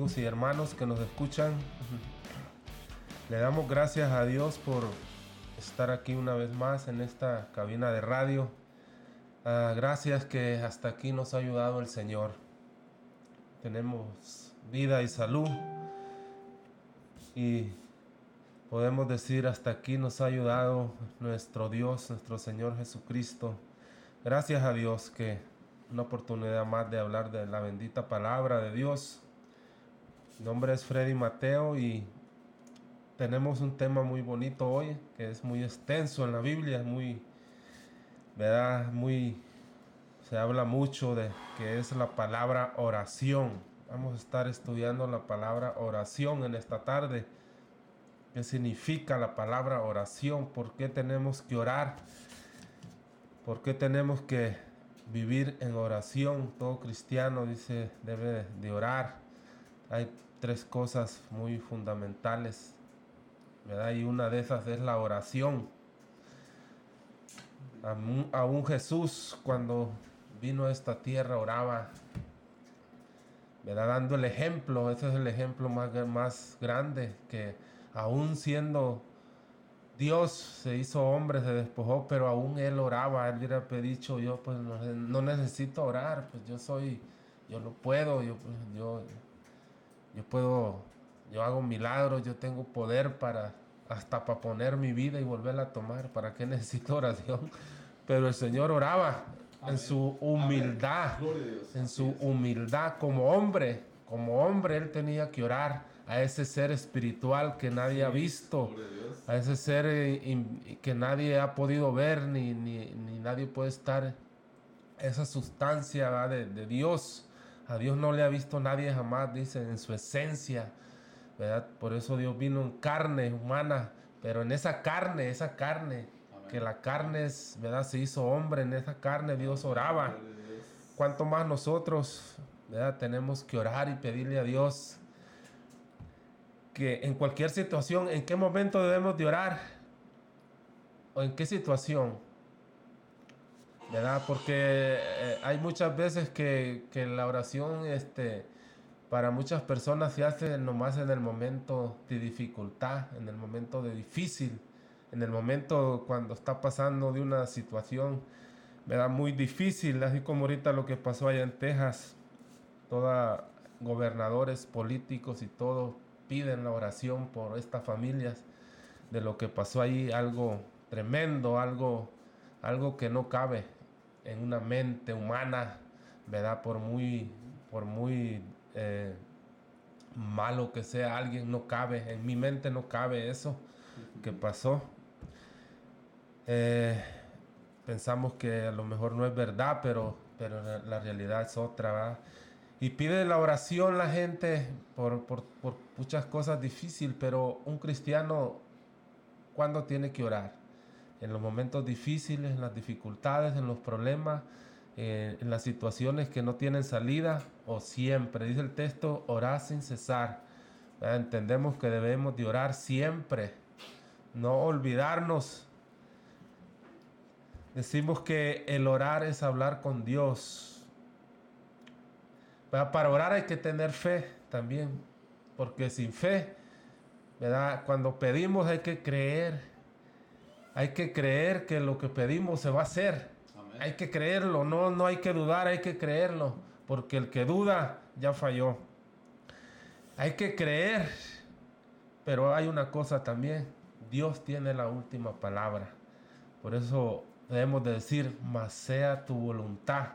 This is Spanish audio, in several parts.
y hermanos que nos escuchan. Le damos gracias a Dios por estar aquí una vez más en esta cabina de radio. Ah, gracias que hasta aquí nos ha ayudado el Señor. Tenemos vida y salud y podemos decir hasta aquí nos ha ayudado nuestro Dios, nuestro Señor Jesucristo. Gracias a Dios que una oportunidad más de hablar de la bendita palabra de Dios mi nombre es Freddy Mateo y tenemos un tema muy bonito hoy, que es muy extenso en la Biblia, muy, ¿verdad? Muy, se habla mucho de que es la palabra oración. Vamos a estar estudiando la palabra oración en esta tarde. ¿Qué significa la palabra oración? ¿Por qué tenemos que orar? ¿Por qué tenemos que vivir en oración? Todo cristiano dice debe de orar. Hay tres cosas muy fundamentales, ¿verdad? Y una de esas es la oración. Aún, Jesús cuando vino a esta tierra oraba, ¿verdad? Dando el ejemplo, ese es el ejemplo más, más grande, que aún siendo Dios se hizo hombre, se despojó, pero aún él oraba, él hubiera dicho, yo pues no, necesito orar, pues yo soy, yo lo puedo, yo, pues, yo yo puedo, yo hago milagros, yo tengo poder para hasta para poner mi vida y volverla a tomar. ¿Para qué necesito oración? Pero el Señor oraba en su humildad, en su humildad. Como hombre, como hombre él tenía que orar a ese ser espiritual que nadie ha visto, a ese ser eh, que nadie ha podido ver, ni, ni, nadie puede estar, esa sustancia de, de Dios a Dios no le ha visto nadie jamás, dice, en su esencia. ¿verdad? Por eso Dios vino en carne humana, pero en esa carne, esa carne, que la carne es, ¿verdad? se hizo hombre, en esa carne Dios oraba. Cuanto más nosotros ¿verdad? tenemos que orar y pedirle a Dios que en cualquier situación, ¿en qué momento debemos de orar? ¿O en qué situación? ¿Verdad? Porque eh, hay muchas veces que, la oración, este, para muchas personas se hace nomás en el momento de dificultad, en el momento de difícil, en el momento cuando está pasando de una situación, ¿verdad? Muy difícil, así como ahorita lo que pasó allá en Texas, todos gobernadores políticos y todo piden la oración por estas familias de lo que pasó ahí, algo tremendo, algo, algo que no cabe en una mente humana, ¿verdad? Por muy, por muy eh, malo que sea alguien, no cabe, en mi mente no cabe eso que pasó. Eh, pensamos que a lo mejor no es verdad, pero, pero la realidad es otra, ¿verdad? Y pide la oración la gente por, por, por muchas cosas difíciles, pero un cristiano, ¿cuándo tiene que orar? En los momentos difíciles, en las dificultades, en los problemas, eh, en las situaciones que no tienen salida o siempre. Dice el texto, orar sin cesar. Entendemos que debemos de orar siempre, no olvidarnos. Decimos que el orar es hablar con Dios. Para orar hay que tener fe también, porque sin fe, ¿verdad? cuando pedimos hay que creer hay que creer que lo que pedimos se va a hacer. Hay que creerlo, no, no hay que dudar, hay que creerlo, porque el que duda ya falló. Hay que creer, pero hay una cosa también, Dios tiene la última palabra. Por eso debemos de decir, más sea tu voluntad.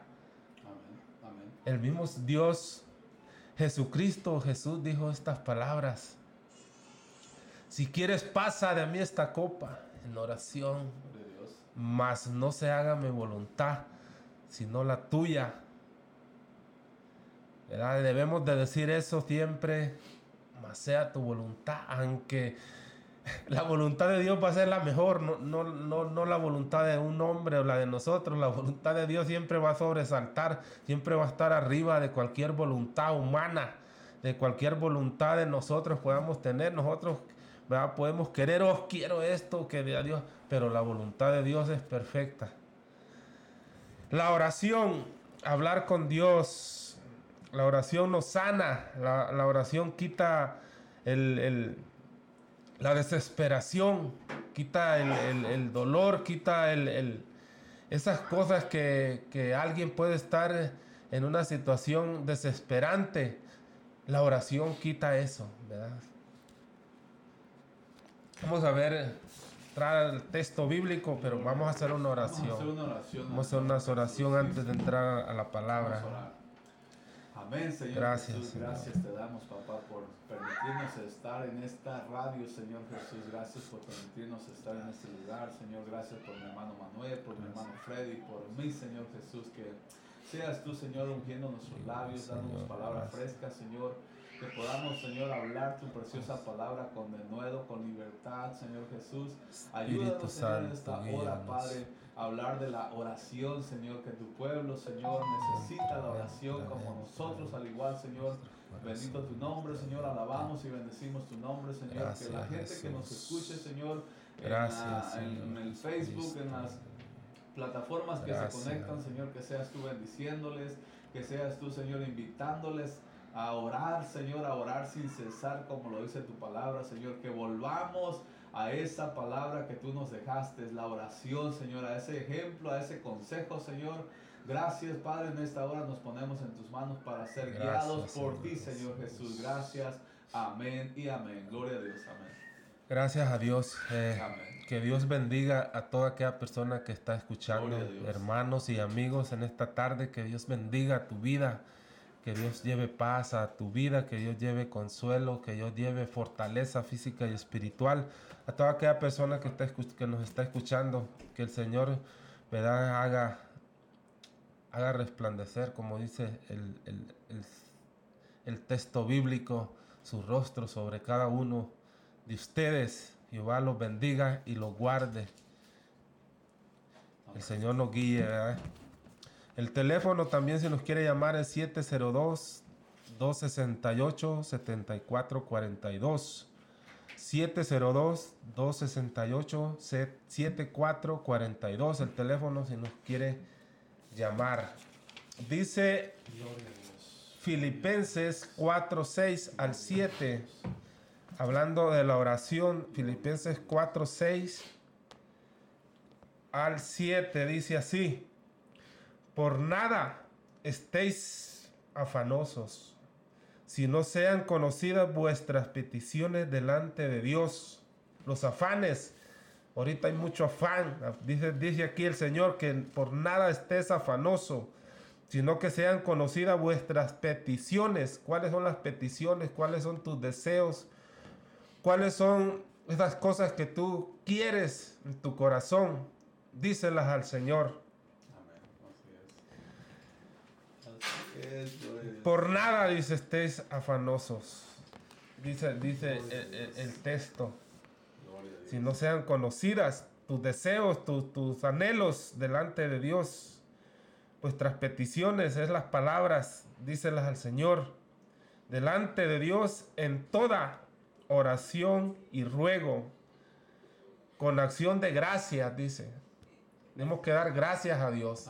El mismo Dios, Jesucristo, Jesús dijo estas palabras. Si quieres, pasa de mí esta copa en oración, mas no se haga mi voluntad, sino la tuya. Debemos de decir eso siempre, mas sea tu voluntad, aunque la voluntad de Dios va a ser la mejor, no, no, no, no la voluntad de un hombre o la de nosotros, la voluntad de Dios siempre va a sobresaltar, siempre va a estar arriba de cualquier voluntad humana, de cualquier voluntad de nosotros podamos tener. Nosotros Podemos querer, oh, quiero esto, que de Dios, pero la voluntad de Dios es perfecta. La oración, hablar con Dios, La oración nos sana, la, oración quita el, la desesperación, quita el, dolor, quita esas cosas que, que alguien puede estar en una situación desesperante. La oración quita eso, ¿verdad? Vamos a ver, trae el texto bíblico, pero vamos a hacer una oración. Vamos a hacer una oración, vamos a hacer una oración antes de entrar a la palabra. Amén, Señor gracias, Jesús. Gracias te damos, papá, por permitirnos estar en esta radio, Señor Jesús. Gracias por permitirnos estar en este lugar, Señor. Gracias por mi hermano Manuel, por mi hermano Freddy, por mí, Señor Jesús. Que seas tú, Señor, ungiendo nuestros labios, dándonos palabras frescas, Señor que podamos, Señor, hablar tu preciosa palabra con denuedo, con libertad, Señor Jesús. Ayúdanos, Señor, en esta hora, Padre, a hablar de la oración, Señor, que tu pueblo, Señor, necesita la oración como nosotros, al igual, Señor. Bendito tu nombre, Señor. Alabamos y bendecimos tu nombre, Señor. que la gente que nos escuche, Señor, en, el Facebook, en las plataformas que se conectan, Señor, que seas tú bendiciéndoles, que seas tú, Señor, invitándoles a orar, Señor, a orar sin cesar, como lo dice tu palabra, Señor, que volvamos a esa palabra que tú nos dejaste, la oración, Señor, a ese ejemplo, a ese consejo, Señor. Gracias, Padre, en esta hora nos ponemos en tus manos para ser guiados por ti, Señor Jesús. Gracias, amén y amén. Gloria a Dios, amén. Gracias a Dios. Eh, que Dios bendiga a toda aquella persona que está escuchando, hermanos y amigos en esta tarde. Que Dios bendiga tu vida que Dios lleve paz a tu vida, que Dios lleve consuelo, que Dios lleve fortaleza física y espiritual a toda aquella persona que, está, que nos está escuchando, que el Señor ¿verdad? Haga, haga resplandecer, como dice el, el texto bíblico, su rostro sobre cada uno de ustedes. Jehová los bendiga y los guarde. El Señor nos guíe, ¿verdad? El teléfono también si nos quiere llamar es 702 268 7442. 702 268 7442 el teléfono si nos quiere llamar. Dice Filipenses 4 6 al 7 hablando de la oración Filipenses 4 6 al 7 dice así por nada estéis afanosos, si no sean conocidas vuestras peticiones delante de Dios. Los afanes, ahorita hay mucho afán. Dice, dice aquí el Señor que por nada estés afanoso, sino que sean conocidas vuestras peticiones. ¿Cuáles son las peticiones? ¿Cuáles son tus deseos? ¿Cuáles son esas cosas que tú quieres en tu corazón? Díselas al Señor. Por nada, dice, estéis afanosos. Dice, dice el, texto. Si no sean conocidas tus deseos, tus anhelos delante de Dios, vuestras peticiones es las palabras, díselas al Señor, delante de Dios en toda oración y ruego, con acción de gracias, dice. Tenemos que dar gracias a Dios.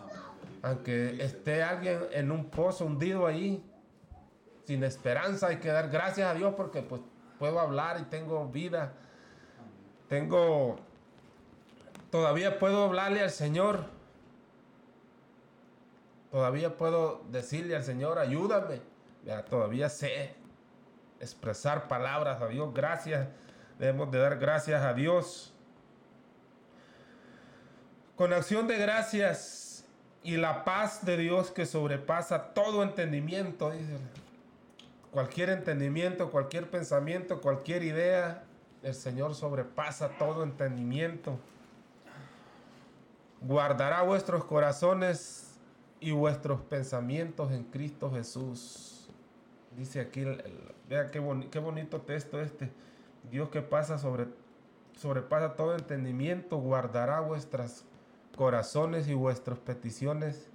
Aunque esté alguien en un pozo hundido ahí, sin esperanza, hay que dar gracias a Dios porque pues puedo hablar y tengo vida. Tengo, todavía puedo hablarle al Señor. Todavía puedo decirle al Señor, ayúdame. Ya, todavía sé expresar palabras a Dios. Gracias. Debemos de dar gracias a Dios. Con acción de gracias y la paz de Dios que sobrepasa todo entendimiento, dice. Cualquier entendimiento, cualquier pensamiento, cualquier idea, el Señor sobrepasa todo entendimiento. Guardará vuestros corazones y vuestros pensamientos en Cristo Jesús. Dice aquí, vea qué, qué, bonito texto este. Dios que pasa sobre, sobrepasa todo entendimiento, guardará vuestras corazones y vuestras peticiones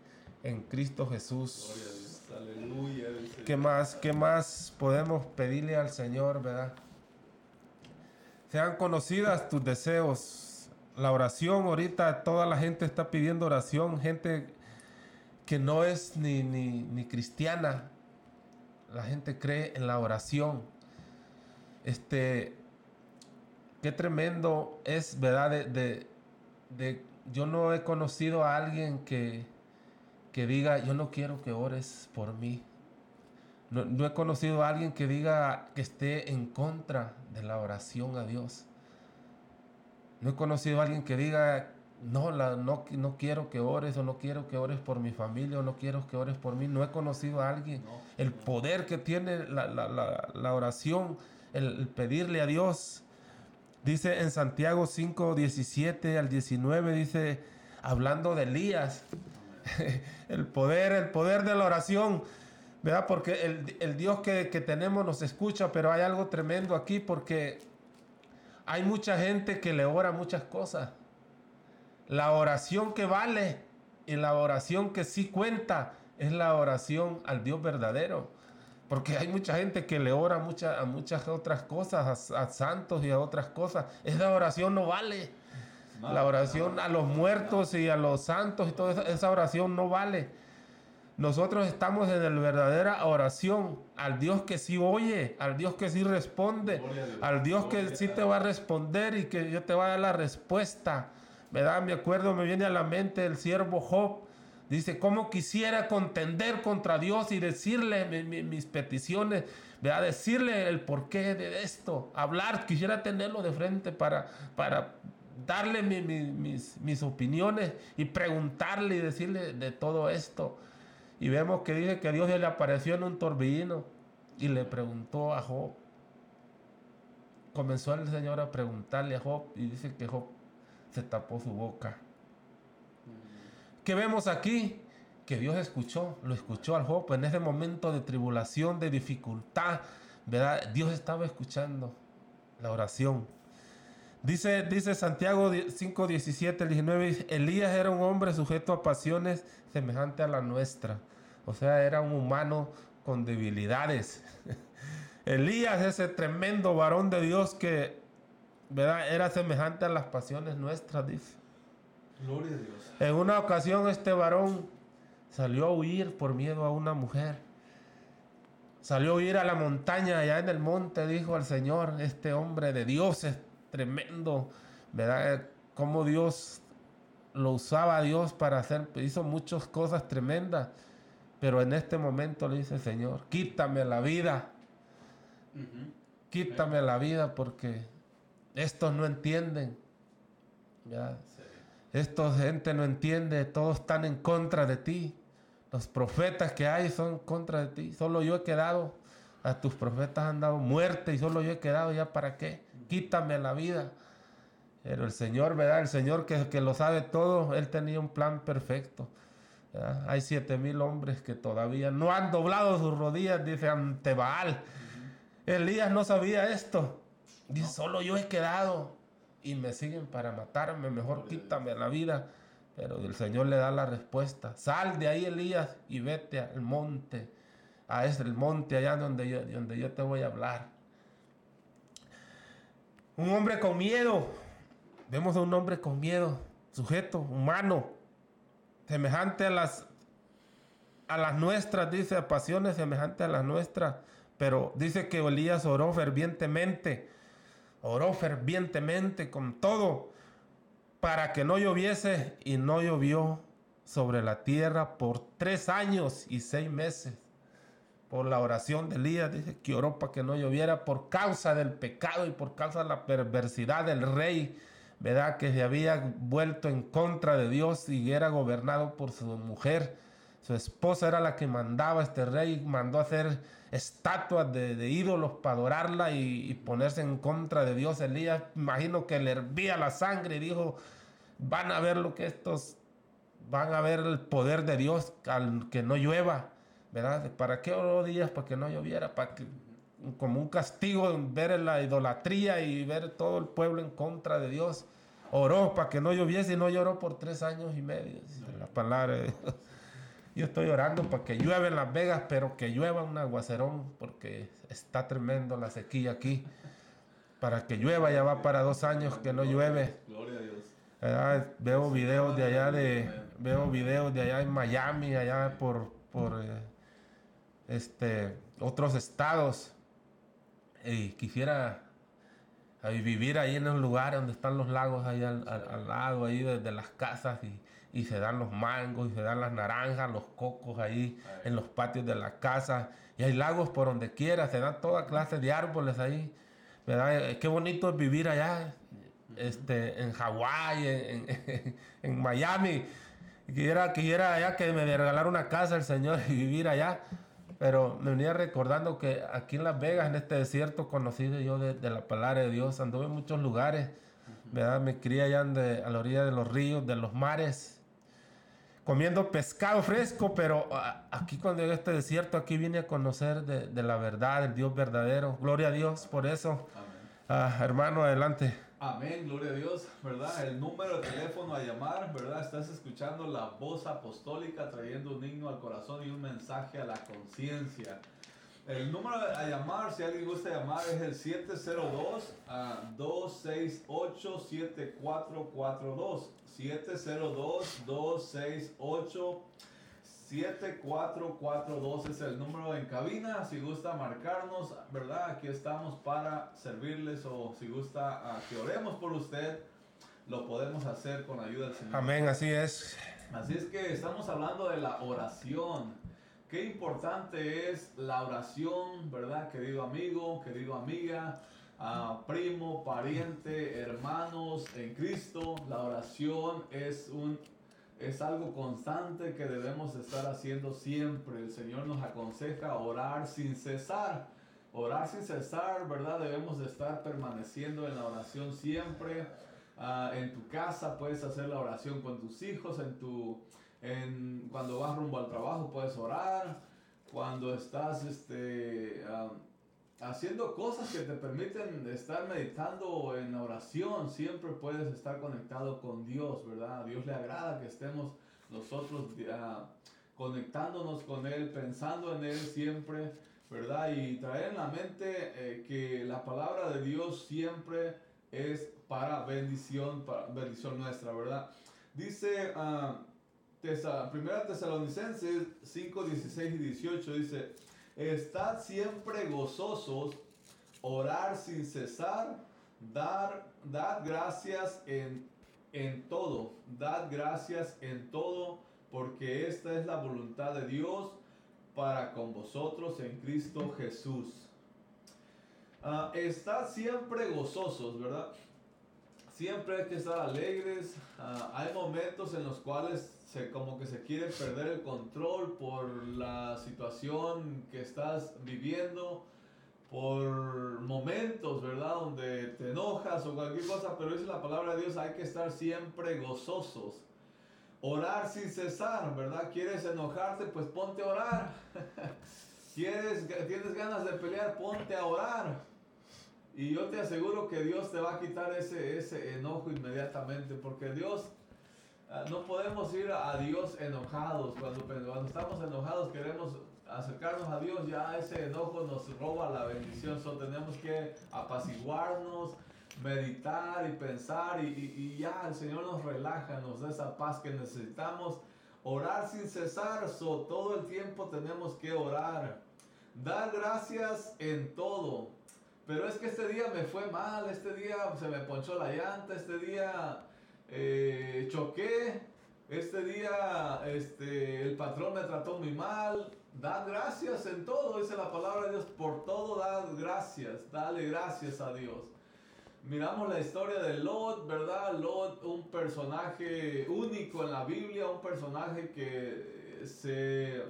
en Cristo Jesús. Aleluya. ¿Qué más, ¿Qué más podemos pedirle al Señor, verdad? Sean conocidas tus deseos. La oración, ahorita toda la gente está pidiendo oración, gente que no es ni, ni, ni cristiana, la gente cree en la oración. Este, qué tremendo es, ¿verdad? De, de, yo no he conocido a alguien que, que diga, yo no quiero que ores por mí. No, no, he conocido a alguien que diga que esté en contra de la oración a Dios. No he conocido a alguien que diga no, la, no, no quiero que ores o no quiero que ores por mi familia o no quiero que ores por mí. No he conocido a alguien. el poder que tiene la, oración, el, pedirle a Dios. Dice en Santiago 5, 17 al 19, dice, hablando de Elías, el poder, el poder de la oración. ¿Verdad? Porque el, el Dios que, que tenemos nos escucha, pero hay algo tremendo aquí porque hay mucha gente que le ora muchas cosas la oración que vale y la oración que sí cuenta es la oración al Dios verdadero. Porque hay mucha gente que le ora a muchas otras cosas, a, santos y a otras cosas. Esa oración no vale. la oración a los muertos y a los santos y toda esa, oración no vale. Nosotros estamos en la verdadera oración al Dios que sí oye, al Dios que sí responde, al Dios que sí te va a responder y que yo te va a dar la respuesta. ¿verdad? Me acuerdo, me viene a la mente el siervo Job. Dice, ¿cómo quisiera contender contra Dios y decirle mis peticiones? ¿verdad? Decirle el porqué de esto. Hablar, quisiera tenerlo de frente para, para darle mis, mis opiniones y preguntarle y decirle de todo esto. Y vemos que dice que Dios le apareció en un torbellino y le preguntó a Job. Comenzó el Señor a preguntarle a Job y dice que Job se tapó su boca. ¿Qué vemos aquí? Que Dios escuchó, lo escuchó al Job en ese momento de tribulación, de dificultad, ¿verdad? Dios estaba escuchando la oración. Dice, dice Santiago 5, 17, 19, Elías era un hombre sujeto a pasiones semejantes a la nuestra. O sea, era un humano con debilidades. Elías, ese tremendo varón de Dios que. Era semejante a las pasiones nuestras, dice. Gloria a Dios. En una ocasión este varón salió a huir por miedo a una mujer. Salió a huir a la montaña, allá en el monte, dijo al Señor, este hombre de Dios es tremendo, ¿verdad? Cómo Dios lo usaba a Dios para hacer, hizo muchas cosas tremendas, pero en este momento le dice, Señor, quítame la vida, quítame la vida porque estos no entienden. ¿ya? Esta gente no entiende, todos están en contra de ti. Los profetas que hay son contra de ti. Solo yo he quedado. A tus profetas han dado muerte y solo yo he quedado ya para qué. Quítame la vida. Pero el Señor, ¿verdad? El Señor que, que lo sabe todo, Él tenía un plan perfecto. Hay siete mil hombres que todavía no han doblado sus rodillas, dice ante Baal. Elías no sabía esto. Dice, solo yo he quedado y me siguen para matarme, mejor quítame la vida. Pero el Señor le da la respuesta. Sal de ahí, Elías, y vete al monte. A ese el monte allá donde yo, donde yo te voy a hablar. Un hombre con miedo. Vemos a un hombre con miedo, sujeto, humano, semejante a las a las nuestras, dice, a pasiones semejantes a las nuestras. Pero dice que Elías oró fervientemente oró fervientemente con todo para que no lloviese y no llovió sobre la tierra por tres años y seis meses. Por la oración de Elías, dice que oró para que no lloviera por causa del pecado y por causa de la perversidad del rey, ¿verdad? Que se había vuelto en contra de Dios y era gobernado por su mujer. Su esposa era la que mandaba este rey, mandó hacer estatuas de, ídolos para adorarla y, ponerse en contra de Dios. Elías, imagino que le hervía la sangre y dijo, van a ver lo que estos, van a ver el poder de Dios al que no llueva, ¿verdad? ¿Para qué oró Díaz? Para que no lloviera, para que como un castigo ver la idolatría y ver todo el pueblo en contra de Dios. Oró para que no lloviese y no lloró por tres años y medio. La palabra de Dios. Yo estoy orando para que llueva en Las Vegas, pero que llueva un aguacerón, porque está tremendo la sequía aquí. Para que llueva, ya va para dos años que no llueve. Gloria a Dios. veo videos de allá de, veo videos de allá en Miami, allá por, por eh, este, otros estados y quisiera vivir ahí en un lugar donde están los lagos ahí al, lado ahí de, las casas y, y, se dan los mangos y se dan las naranjas, los cocos ahí en los patios de la casa y hay lagos por donde quiera, se dan toda clase de árboles ahí, ¿verdad? Qué bonito es vivir allá, este, en Hawái, en, en, Miami. Quisiera, quisiera allá que me regalara una casa el Señor y vivir allá. Pero me venía recordando que aquí en Las Vegas, en este desierto conocido yo de, la palabra de Dios, anduve en muchos lugares, ¿verdad? Me crié allá a la orilla de los ríos, de los mares, comiendo pescado fresco, pero ah, aquí cuando llegué a este desierto, aquí vine a conocer de, la verdad, el Dios verdadero. Gloria a Dios por eso. Ah, hermano, adelante. Amén, gloria a Dios, ¿verdad? El número de teléfono a llamar, ¿verdad? Estás escuchando la voz apostólica trayendo un himno al corazón y un mensaje a la conciencia. El número a llamar, si alguien gusta llamar, es el 702-268-7442. 702-268 7442 es el número en cabina. Si gusta marcarnos, ¿verdad? Aquí estamos para servirles o si gusta ah, que oremos por usted, lo podemos hacer con ayuda del Señor. Amén, así es. Así es que estamos hablando de la oración. Qué importante es la oración, ¿verdad? Querido amigo, querido amiga, ah, primo, pariente, hermanos en Cristo. La oración es un es algo constante que debemos estar haciendo siempre. El Señor nos aconseja orar sin cesar. Orar sin cesar, ¿verdad? Debemos de estar permaneciendo en la oración siempre. Ah, en tu casa puedes hacer la oración con tus hijos, en tu, en, cuando vas rumbo al trabajo puedes orar, cuando estás este, ah, haciendo cosas que te permiten estar meditando en oración, siempre puedes estar conectado con Dios, ¿verdad? A Dios le agrada que estemos nosotros uh, conectándonos con Él, pensando en Él siempre, ¿verdad? Y traer en la mente eh, que la palabra de Dios siempre es para bendición, para bendición nuestra, ¿verdad? Dice uh, Primera Tesalonicenses 5, 16 y 18, dice, Estad siempre gozosos, orar sin cesar, dar, dad gracias en, en todo, dad gracias en todo, porque esta es la voluntad de Dios para con vosotros en Cristo Jesús. Uh, estad siempre gozosos, ¿verdad? Siempre hay que estar alegres. Ah, hay momentos en los cuales se, como que se quiere perder el control por la situación que estás viviendo, por momentos, ¿verdad? Donde te enojas o cualquier cosa, pero es la palabra de Dios, hay que estar siempre gozosos. Orar sin cesar, ¿verdad? ¿Quieres enojarte? Pues ponte a orar. ¿Quieres, ¿Tienes ganas de pelear? Ponte a orar. Y yo te aseguro que Dios te va a quitar ese, ese enojo inmediatamente, porque Dios no podemos ir a Dios enojados. Cuando, cuando estamos enojados queremos acercarnos a Dios, ya ese enojo nos roba la bendición. So, tenemos que apaciguarnos, meditar y pensar y, y, ya el Señor nos relaja, nos da esa paz que necesitamos. Orar sin cesar, so, todo el tiempo tenemos que orar. Dar gracias en todo. Pero es que este día me fue mal, este día se me ponchó la llanta, este día eh, choqué, este día este, el patrón me trató muy mal, dad gracias en todo, dice la palabra de Dios, por todo dad gracias, dale gracias a Dios. Miramos la historia de Lot, ¿verdad? Lot, un personaje único en la Biblia, un personaje que se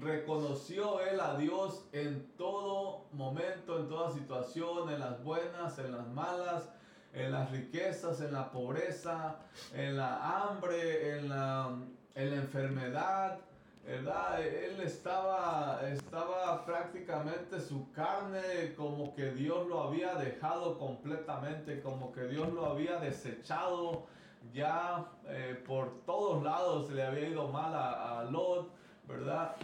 reconoció él a Dios en todo momento, en toda situación, en las buenas, en las malas en las riquezas, en la pobreza, en la hambre, en la, en la enfermedad, ¿verdad? Él estaba, estaba prácticamente su carne como que Dios lo había dejado completamente, como que Dios lo había desechado. Ya eh, por todos lados le había ido mal a, a Lot, ¿verdad?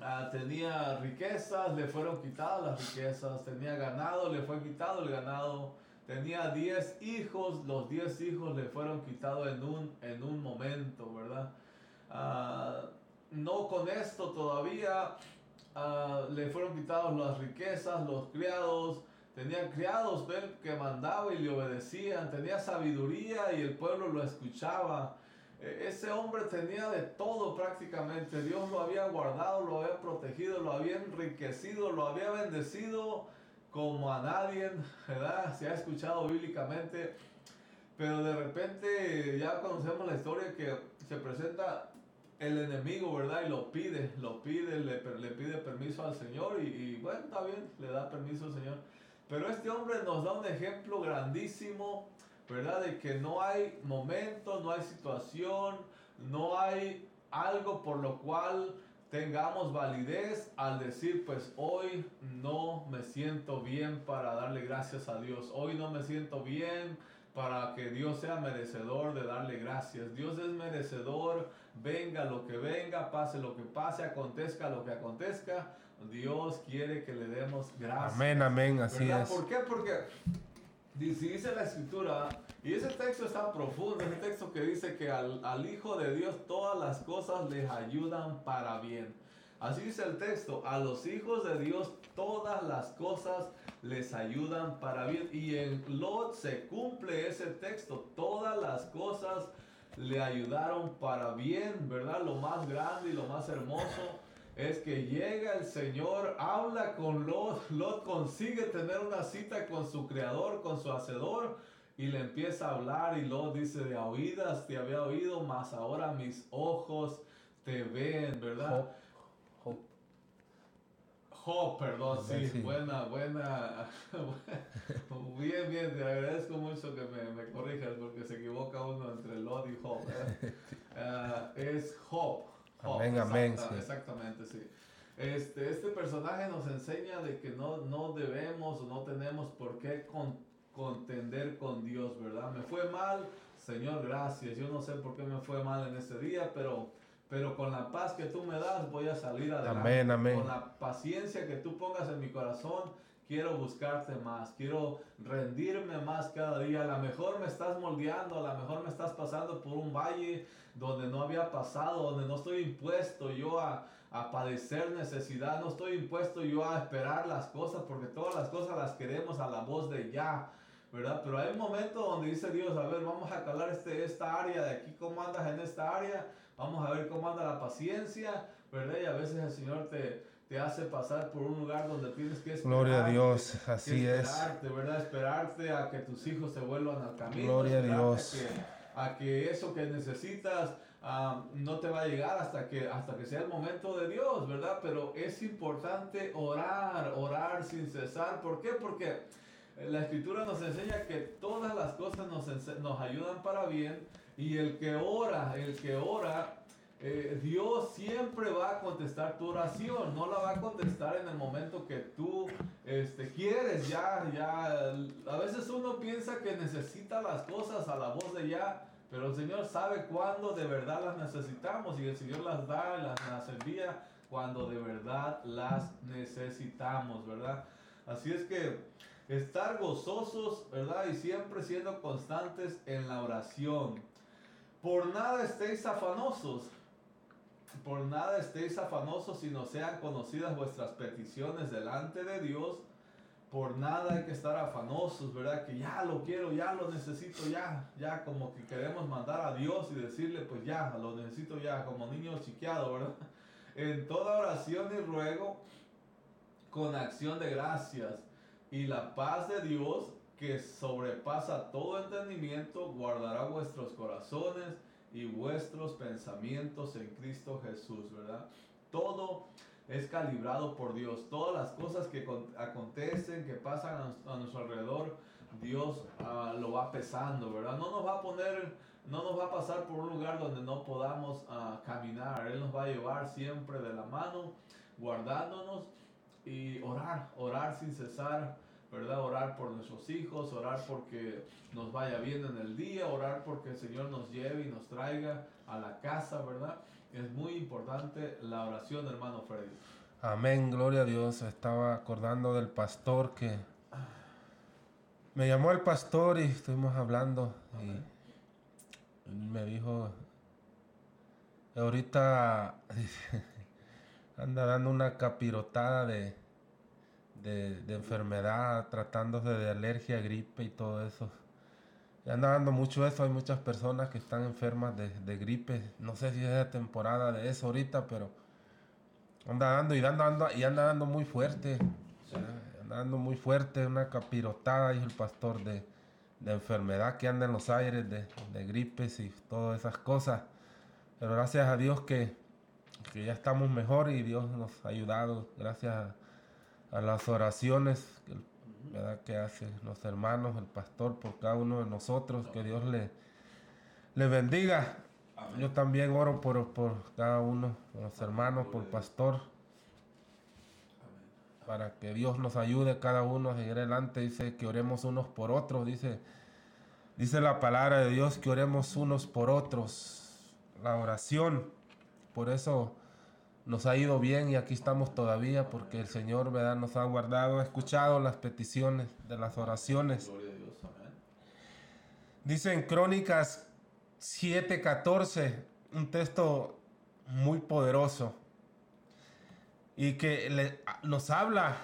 Ah, tenía riquezas, le fueron quitadas las riquezas, tenía ganado, le fue quitado el ganado, Tenía 10 hijos, los 10 hijos le fueron quitados en un, en un momento, ¿verdad? Ah, no con esto todavía ah, le fueron quitados las riquezas, los criados, tenía criados que mandaba y le obedecían, tenía sabiduría y el pueblo lo escuchaba. E, ese hombre tenía de todo prácticamente. Dios lo había guardado, lo había protegido, lo había enriquecido, lo había bendecido como a nadie, ¿verdad? Se ha escuchado bíblicamente. Pero de repente ya conocemos la historia que se presenta el enemigo, ¿verdad? Y lo pide, lo pide, le, pide permiso al Señor y, y, bueno, está bien, le da permiso al Señor. Pero este hombre nos da un ejemplo grandísimo, ¿verdad? De que no hay momento, no hay situación, no hay algo por lo cual tengamos validez al decir, pues hoy no me siento bien para darle gracias a Dios, hoy no me siento bien para que Dios sea merecedor de darle gracias. Dios es merecedor, venga lo que venga, pase lo que pase, acontezca lo que acontezca. Dios quiere que le demos gracias. Amén, amén, así es. ¿Por qué? Porque dice la escritura, y ese texto está profundo, ese texto que dice que al, al, Hijo de Dios todas las cosas les ayudan para bien. Así dice el texto, a los hijos de Dios todas las cosas les ayudan para bien. Y en Lot se cumple ese texto, todas las cosas le ayudaron para bien, ¿verdad? Lo más grande y lo más hermoso es que llega el Señor, habla con Lot, Lot consigue tener una cita con su creador, con su hacedor, y le empieza a hablar y Lot dice, de oídas te había oído, mas ahora mis ojos te ven, ¿verdad? Job, perdón, sí, buena, buena, bien, bien, te agradezco mucho que me, me corrijas porque se equivoca uno entre Lot y Job. Uh, es Job, amén, Exactamente, sí. Este, este personaje nos enseña de que no, no debemos o no tenemos por qué contender con Dios, ¿verdad? Me fue mal, Señor, gracias. Yo no sé por qué me fue mal en ese día, pero, pero con la paz que tú me das voy a salir adelante. Amén, amén. Con la paciencia que tú pongas en mi corazón, quiero buscarte más, quiero rendirme más cada día. A lo mejor me estás moldeando, a lo mejor me estás pasando por un valle donde no había pasado, donde no estoy impuesto yo a, a padecer necesidad, no estoy impuesto yo a esperar las cosas, porque todas las cosas las queremos a la voz de ya. ¿Verdad? Pero hay un momento donde dice Dios, a ver, vamos a calar este, esta área de aquí, cómo andas en esta área, vamos a ver cómo anda la paciencia, ¿verdad? Y a veces el Señor te, te hace pasar por un lugar donde tienes que esperar. Gloria a Dios, así esperarte, es. ¿verdad? Esperarte a que tus hijos se vuelvan al camino. Gloria a Dios. A que, eso que necesitas ah, no te va a llegar hasta que, hasta que sea el momento de Dios, ¿verdad? Pero es importante orar, orar sin cesar. ¿Por qué? Porque la escritura nos enseña que todas las cosas nos, nos ayudan para bien y el que ora, el que ora eh, Dios siempre va a contestar tu oración, no la va a contestar en el momento que tú este, quieres, ya, ya, a veces uno piensa que necesita las cosas a la voz de ya, pero el Señor sabe cuándo de verdad las necesitamos y el Señor las da, las, las envía cuando de verdad las necesitamos, ¿verdad? Así es que estar gozosos, ¿verdad? Y siempre siendo constantes en la oración. Por nada estéis afanosos por nada estéis afanosos, sino sean conocidas vuestras peticiones delante de Dios. Por nada hay que estar afanosos, ¿verdad? Que ya lo quiero, ya lo necesito, ya, ya, como que queremos mandar a Dios y decirle, pues ya, lo necesito ya, como niño chiqueado, ¿verdad? En toda oración y ruego, con acción de gracias, y la paz de Dios, que sobrepasa todo entendimiento, guardará vuestros corazones y vuestros pensamientos en Cristo Jesús, ¿verdad? Todo es calibrado por Dios. Todas las cosas que acontecen, que pasan a, nuestro alrededor, Dios ah, lo va pesando, ¿verdad? No nos va a poner, no nos va a pasar por un lugar donde no podamos ah, caminar. Él nos va a llevar siempre de la mano, guardándonos y orar, orar sin cesar ¿verdad? Orar por nuestros hijos, orar porque nos vaya bien en el día, orar porque el Señor nos lleve y nos traiga a la casa, ¿verdad? Es muy importante la oración, hermano Freddy. Amén, gloria a Dios. Estaba acordando del pastor que me llamó el pastor y estuvimos hablando y me dijo, ahorita anda dando una capirotada de, de, enfermedad, tratándose de alergia, gripe y todo eso. Y anda dando mucho eso, hay muchas personas que están enfermas de, gripe. No sé si es la temporada de eso ahorita, pero anda dando y dando, y anda dando muy fuerte. Anda dando muy fuerte, una capirotada, dijo el pastor, de, enfermedad que anda en los aires, de, de gripes y todas esas cosas. Pero gracias a Dios que, que ya estamos mejor y Dios nos ha ayudado. Gracias a a las oraciones que hacen los hermanos, el pastor, por cada uno de nosotros. Que Dios le, le bendiga. Yo también oro por, por cada uno de los hermanos, por el pastor. Para que Dios nos ayude cada uno a seguir adelante. Dice que oremos unos por otros. Dice, dice la palabra de Dios que oremos unos por otros. La oración. Por eso nos ha ido bien y aquí estamos todavía porque el Señor ¿verdad? nos ha guardado, ha escuchado las peticiones de las oraciones. Dice en Crónicas 7:14, un texto muy poderoso y que nos habla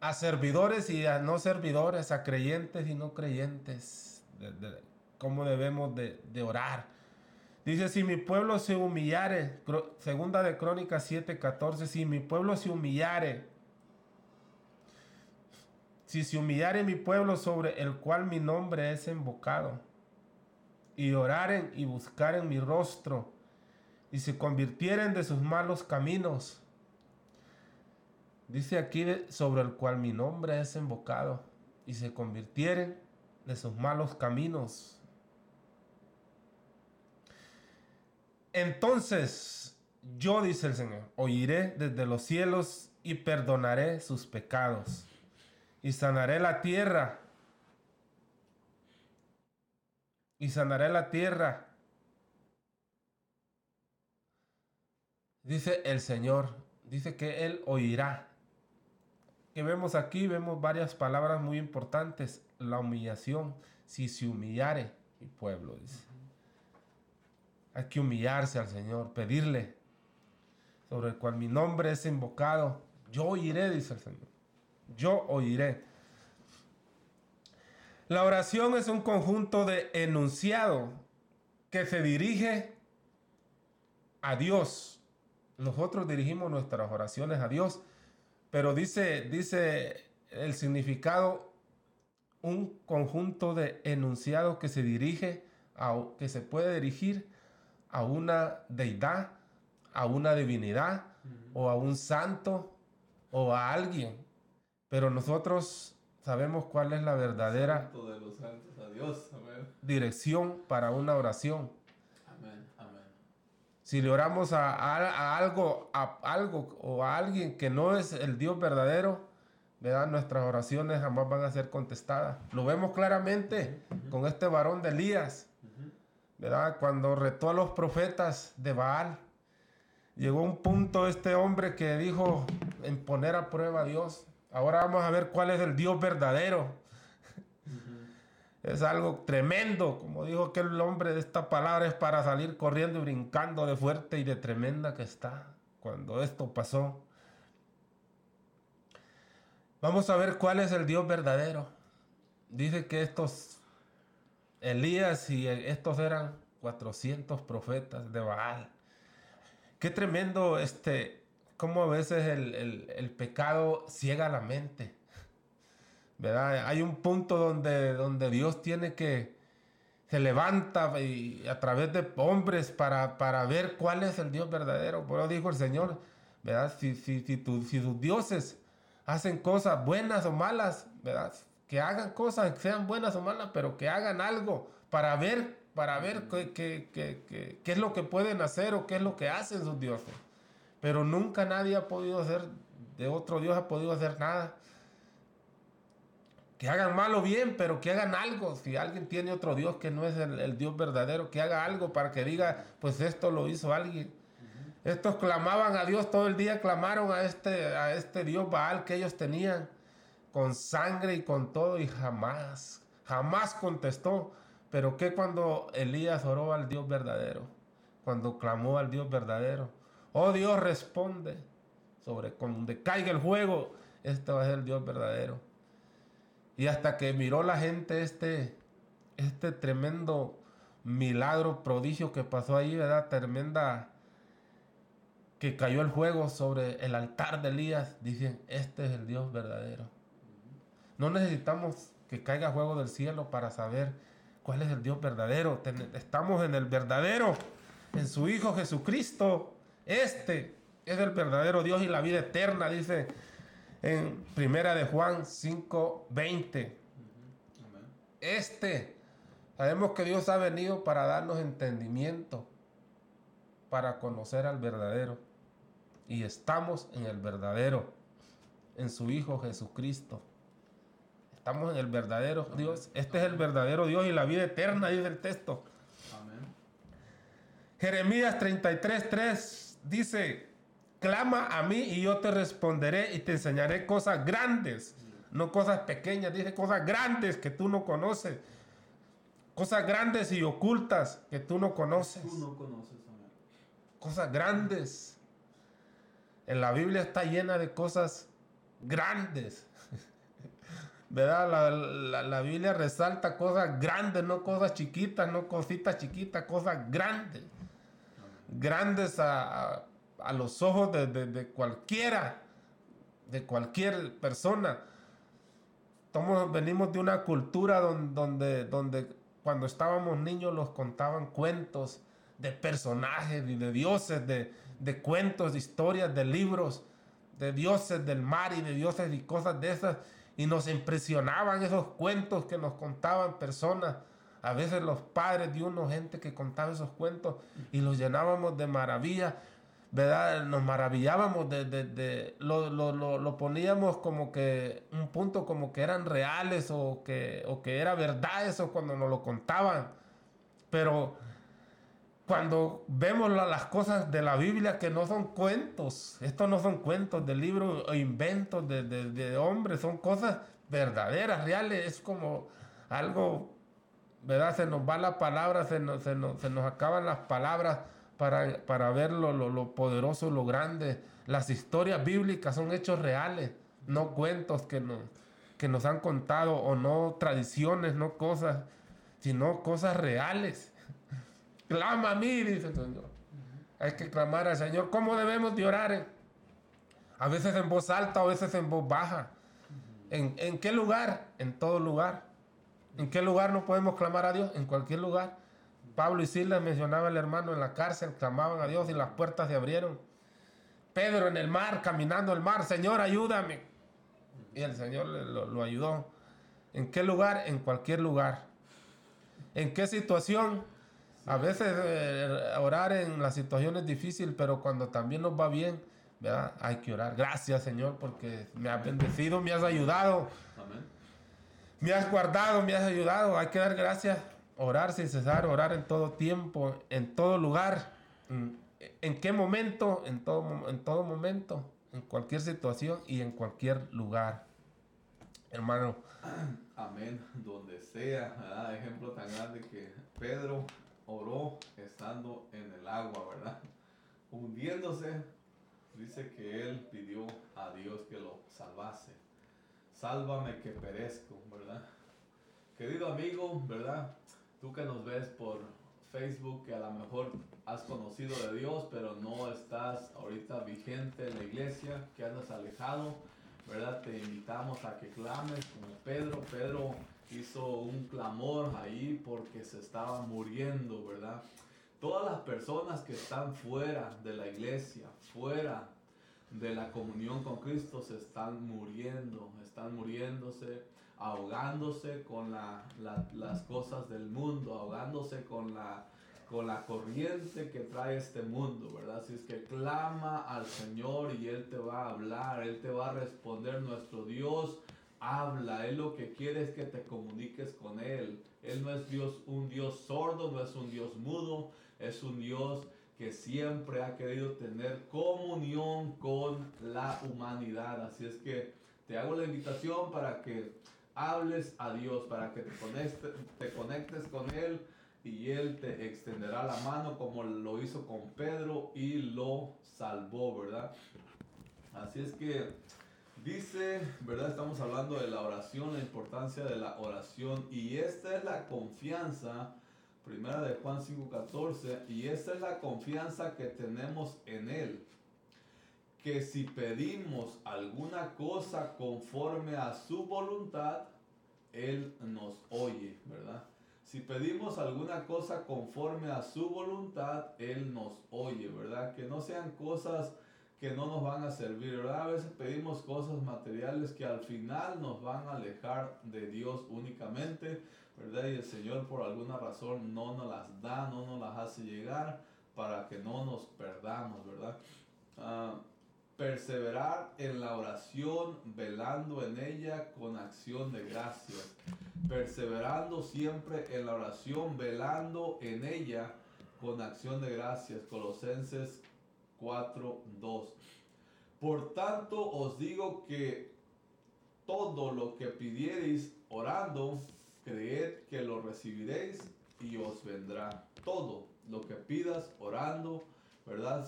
a servidores y a no servidores, a creyentes y no creyentes, de, cómo debemos de, de orar Dice, si mi pueblo se humillare, segunda de Crónicas 7:14, si mi pueblo se humillare, si se humillare mi pueblo sobre el cual mi nombre es invocado, y oraren y buscaren mi rostro, y se convirtieren de sus malos caminos, dice aquí sobre el cual mi nombre es invocado, y se convirtieren de sus malos caminos. Entonces yo, dice el Señor, oiré desde los cielos y perdonaré sus pecados y sanaré la tierra. Y sanaré la tierra. Dice el Señor, dice que Él oirá. Que vemos aquí, vemos varias palabras muy importantes. La humillación, si se humillare mi pueblo, dice. Hay que humillarse al Señor, pedirle, sobre el cual mi nombre es invocado. Yo oiré, dice el Señor. Yo oiré. La oración es un conjunto de enunciado que se dirige a Dios. Nosotros dirigimos nuestras oraciones a Dios, pero dice, dice el significado un conjunto de enunciados que se dirige a, que se puede dirigir a una deidad, a una divinidad o a un santo o a alguien. Pero nosotros sabemos cuál es la verdadera dirección para una oración. Si le oramos a, algo, a algo o a alguien que no es el Dios verdadero, ¿verdad? nuestras oraciones jamás van a ser contestadas. Lo vemos claramente con este varón de Elías. ¿Verdad? Cuando retó a los profetas de Baal, llegó un punto este hombre que dijo en poner a prueba a Dios. Ahora vamos a ver cuál es el Dios verdadero. Es algo tremendo, como dijo aquel hombre de esta palabra, es para salir corriendo y brincando de fuerte y de tremenda que está cuando esto pasó. Vamos a ver cuál es el Dios verdadero. Dice que estos Elías y estos eran 400 profetas de Baal. Qué tremendo este, cómo a veces el, pecado ciega la mente. ¿Verdad? Hay un punto donde, donde Dios tiene que, se levanta y a través de hombres para, para ver cuál es el Dios verdadero. Por eso dijo el Señor, ¿verdad? Si, si, si, si sus dioses hacen cosas buenas o malas, ¿verdad? Que hagan cosas, que sean buenas o malas, pero que hagan algo para ver, para ver qué, qué, es lo que pueden hacer o qué es lo que hacen sus dioses. Pero nunca nadie ha podido hacer, de otro Dios ha podido hacer nada. Que hagan mal o bien, pero que hagan algo. Si alguien tiene otro Dios que no es el, Dios verdadero, que haga algo para que diga, pues esto lo hizo alguien. Estos clamaban a Dios todo el día, clamaron a este, a este Dios Baal que ellos tenían con sangre y con todo y jamás, jamás contestó. Pero ¿qué cuando Elías oró al Dios verdadero? Cuando clamó al Dios verdadero. Oh Dios, responde sobre donde caiga el juego, este va a ser el Dios verdadero. Y hasta que miró la gente este, este tremendo milagro, prodigio que pasó ahí, ¿verdad? Tremenda que cayó el juego sobre el altar de Elías, dicen, este es el Dios verdadero. No necesitamos que caiga juego del cielo para saber cuál es el Dios verdadero. Estamos en el verdadero, en su Hijo Jesucristo. Este es el verdadero Dios y la vida eterna, dice en Primera de Juan 5:20. Este, sabemos que Dios ha venido para darnos entendimiento, para conocer al verdadero. Y estamos en el verdadero, en su Hijo Jesucristo. Estamos en el verdadero Dios. Este es el verdadero Dios y la vida eterna, dice el texto. Amén. Jeremías 33:3 dice, clama a mí y yo te responderé y te enseñaré cosas grandes, no cosas pequeñas, dice cosas grandes que tú no conoces. Cosas grandes y ocultas que tú no conoces. Tú no conoces, Cosas grandes. En la Biblia está llena de cosas grandes. ¿Verdad? La, Biblia resalta cosas grandes, no cosas chiquitas, no cositas chiquitas, cosas grandes. Grandes a a los ojos de, cualquiera, de cualquier persona. venimos de una cultura donde, donde, cuando estábamos niños nos contaban cuentos de personajes y de dioses, de, de cuentos, de historias, de libros, de dioses del mar y de dioses y cosas de esas. Y nos impresionaban esos cuentos que nos contaban personas. A veces los padres de uno, gente que contaba esos cuentos y los llenábamos de maravilla ¿verdad? Nos maravillábamos de, de, lo, lo, lo, poníamos como que un punto como que eran reales o que, o que era verdad eso cuando nos lo contaban. Pero cuando vemos las cosas de la Biblia que no son cuentos, estos no son cuentos de libros o inventos de, de, hombres, son cosas verdaderas, reales, es como algo, ¿verdad? Se nos va la palabra, se nos, se nos, se nos acaban las palabras para, para ver lo, lo, poderoso, lo grande. Las historias bíblicas son hechos reales, no cuentos que nos, que nos han contado o no tradiciones, no cosas, sino cosas reales. Clama a mí, dice el Señor. Hay que clamar al Señor. ¿Cómo debemos de orar? A veces en voz alta, a veces en voz baja. ¿En, ¿En qué lugar? En todo lugar. ¿En qué lugar no podemos clamar a Dios? En cualquier lugar. Pablo y Silas mencionaba al hermano en la cárcel, clamaban a Dios y las puertas se abrieron. Pedro en el mar, caminando el mar, Señor, ayúdame. Y el Señor lo, ayudó. ¿En qué lugar? En cualquier lugar. ¿En qué situación? A veces eh, orar en las situaciones difíciles, pero cuando también nos va bien, ¿verdad? Hay que orar. Gracias, Señor, porque me has bendecido, me has ayudado. Me has guardado, me has ayudado. Hay que dar gracias orar sin cesar, orar en todo tiempo, en todo lugar. ¿En qué momento? En todo, en todo momento, en cualquier situación y en cualquier lugar. Hermano. Amén, donde sea. Ejemplo tan grande que Pedro oró estando en el agua, ¿verdad? Hundiéndose, dice que él pidió a Dios que lo salvase. Sálvame que perezco, ¿verdad? Querido amigo, ¿verdad? tú que nos ves por Facebook, que a lo mejor has conocido de Dios, pero no estás ahorita vigente en la iglesia, que andas alejado, ¿verdad? Te invitamos a que clames como Pedro. Pedro hizo un clamor ahí porque se estaba muriendo, ¿verdad? Todas las personas que están fuera de la iglesia, fuera de la comunión con Cristo, se están muriendo, están muriéndose ahogándose con las cosas del mundo, ahogándose con la, con la corriente que trae este mundo, ¿verdad? Si es que clama al Señor y Él te va a hablar, Él te va a responder, nuestro Dios habla, Él lo que quiere es que te comuniques con Él. Él no es Dios, un Dios sordo, no es un Dios mudo, es un Dios que siempre ha querido tener comunión con la humanidad. Así es que te hago la invitación para que hables a Dios, para que te conectes, te conectes con Él y Él te extenderá la mano como lo hizo con Pedro y lo salvó, ¿verdad? Así es que dice, ¿verdad? Estamos hablando de la oración, la importancia de la oración y esta es la confianza, primera de Juan 5:14, y esta es la confianza que tenemos en Él que si pedimos alguna cosa conforme a su voluntad, Él nos oye, ¿verdad? Si pedimos alguna cosa conforme a su voluntad, Él nos oye, ¿verdad? Que no sean cosas que no nos van a servir, ¿verdad? A veces pedimos cosas materiales que al final nos van a alejar de Dios únicamente, ¿verdad? Y el Señor por alguna razón no nos las da, no nos las hace llegar para que no nos perdamos, ¿verdad? Ah, perseverar en la oración, velando en ella con acción de gracias. Perseverando siempre en la oración, velando en ella con acción de gracias. Colosenses 4:2. Por tanto os digo que todo lo que pidiereis orando, creed que lo recibiréis y os vendrá. Todo lo que pidas orando, ¿verdad?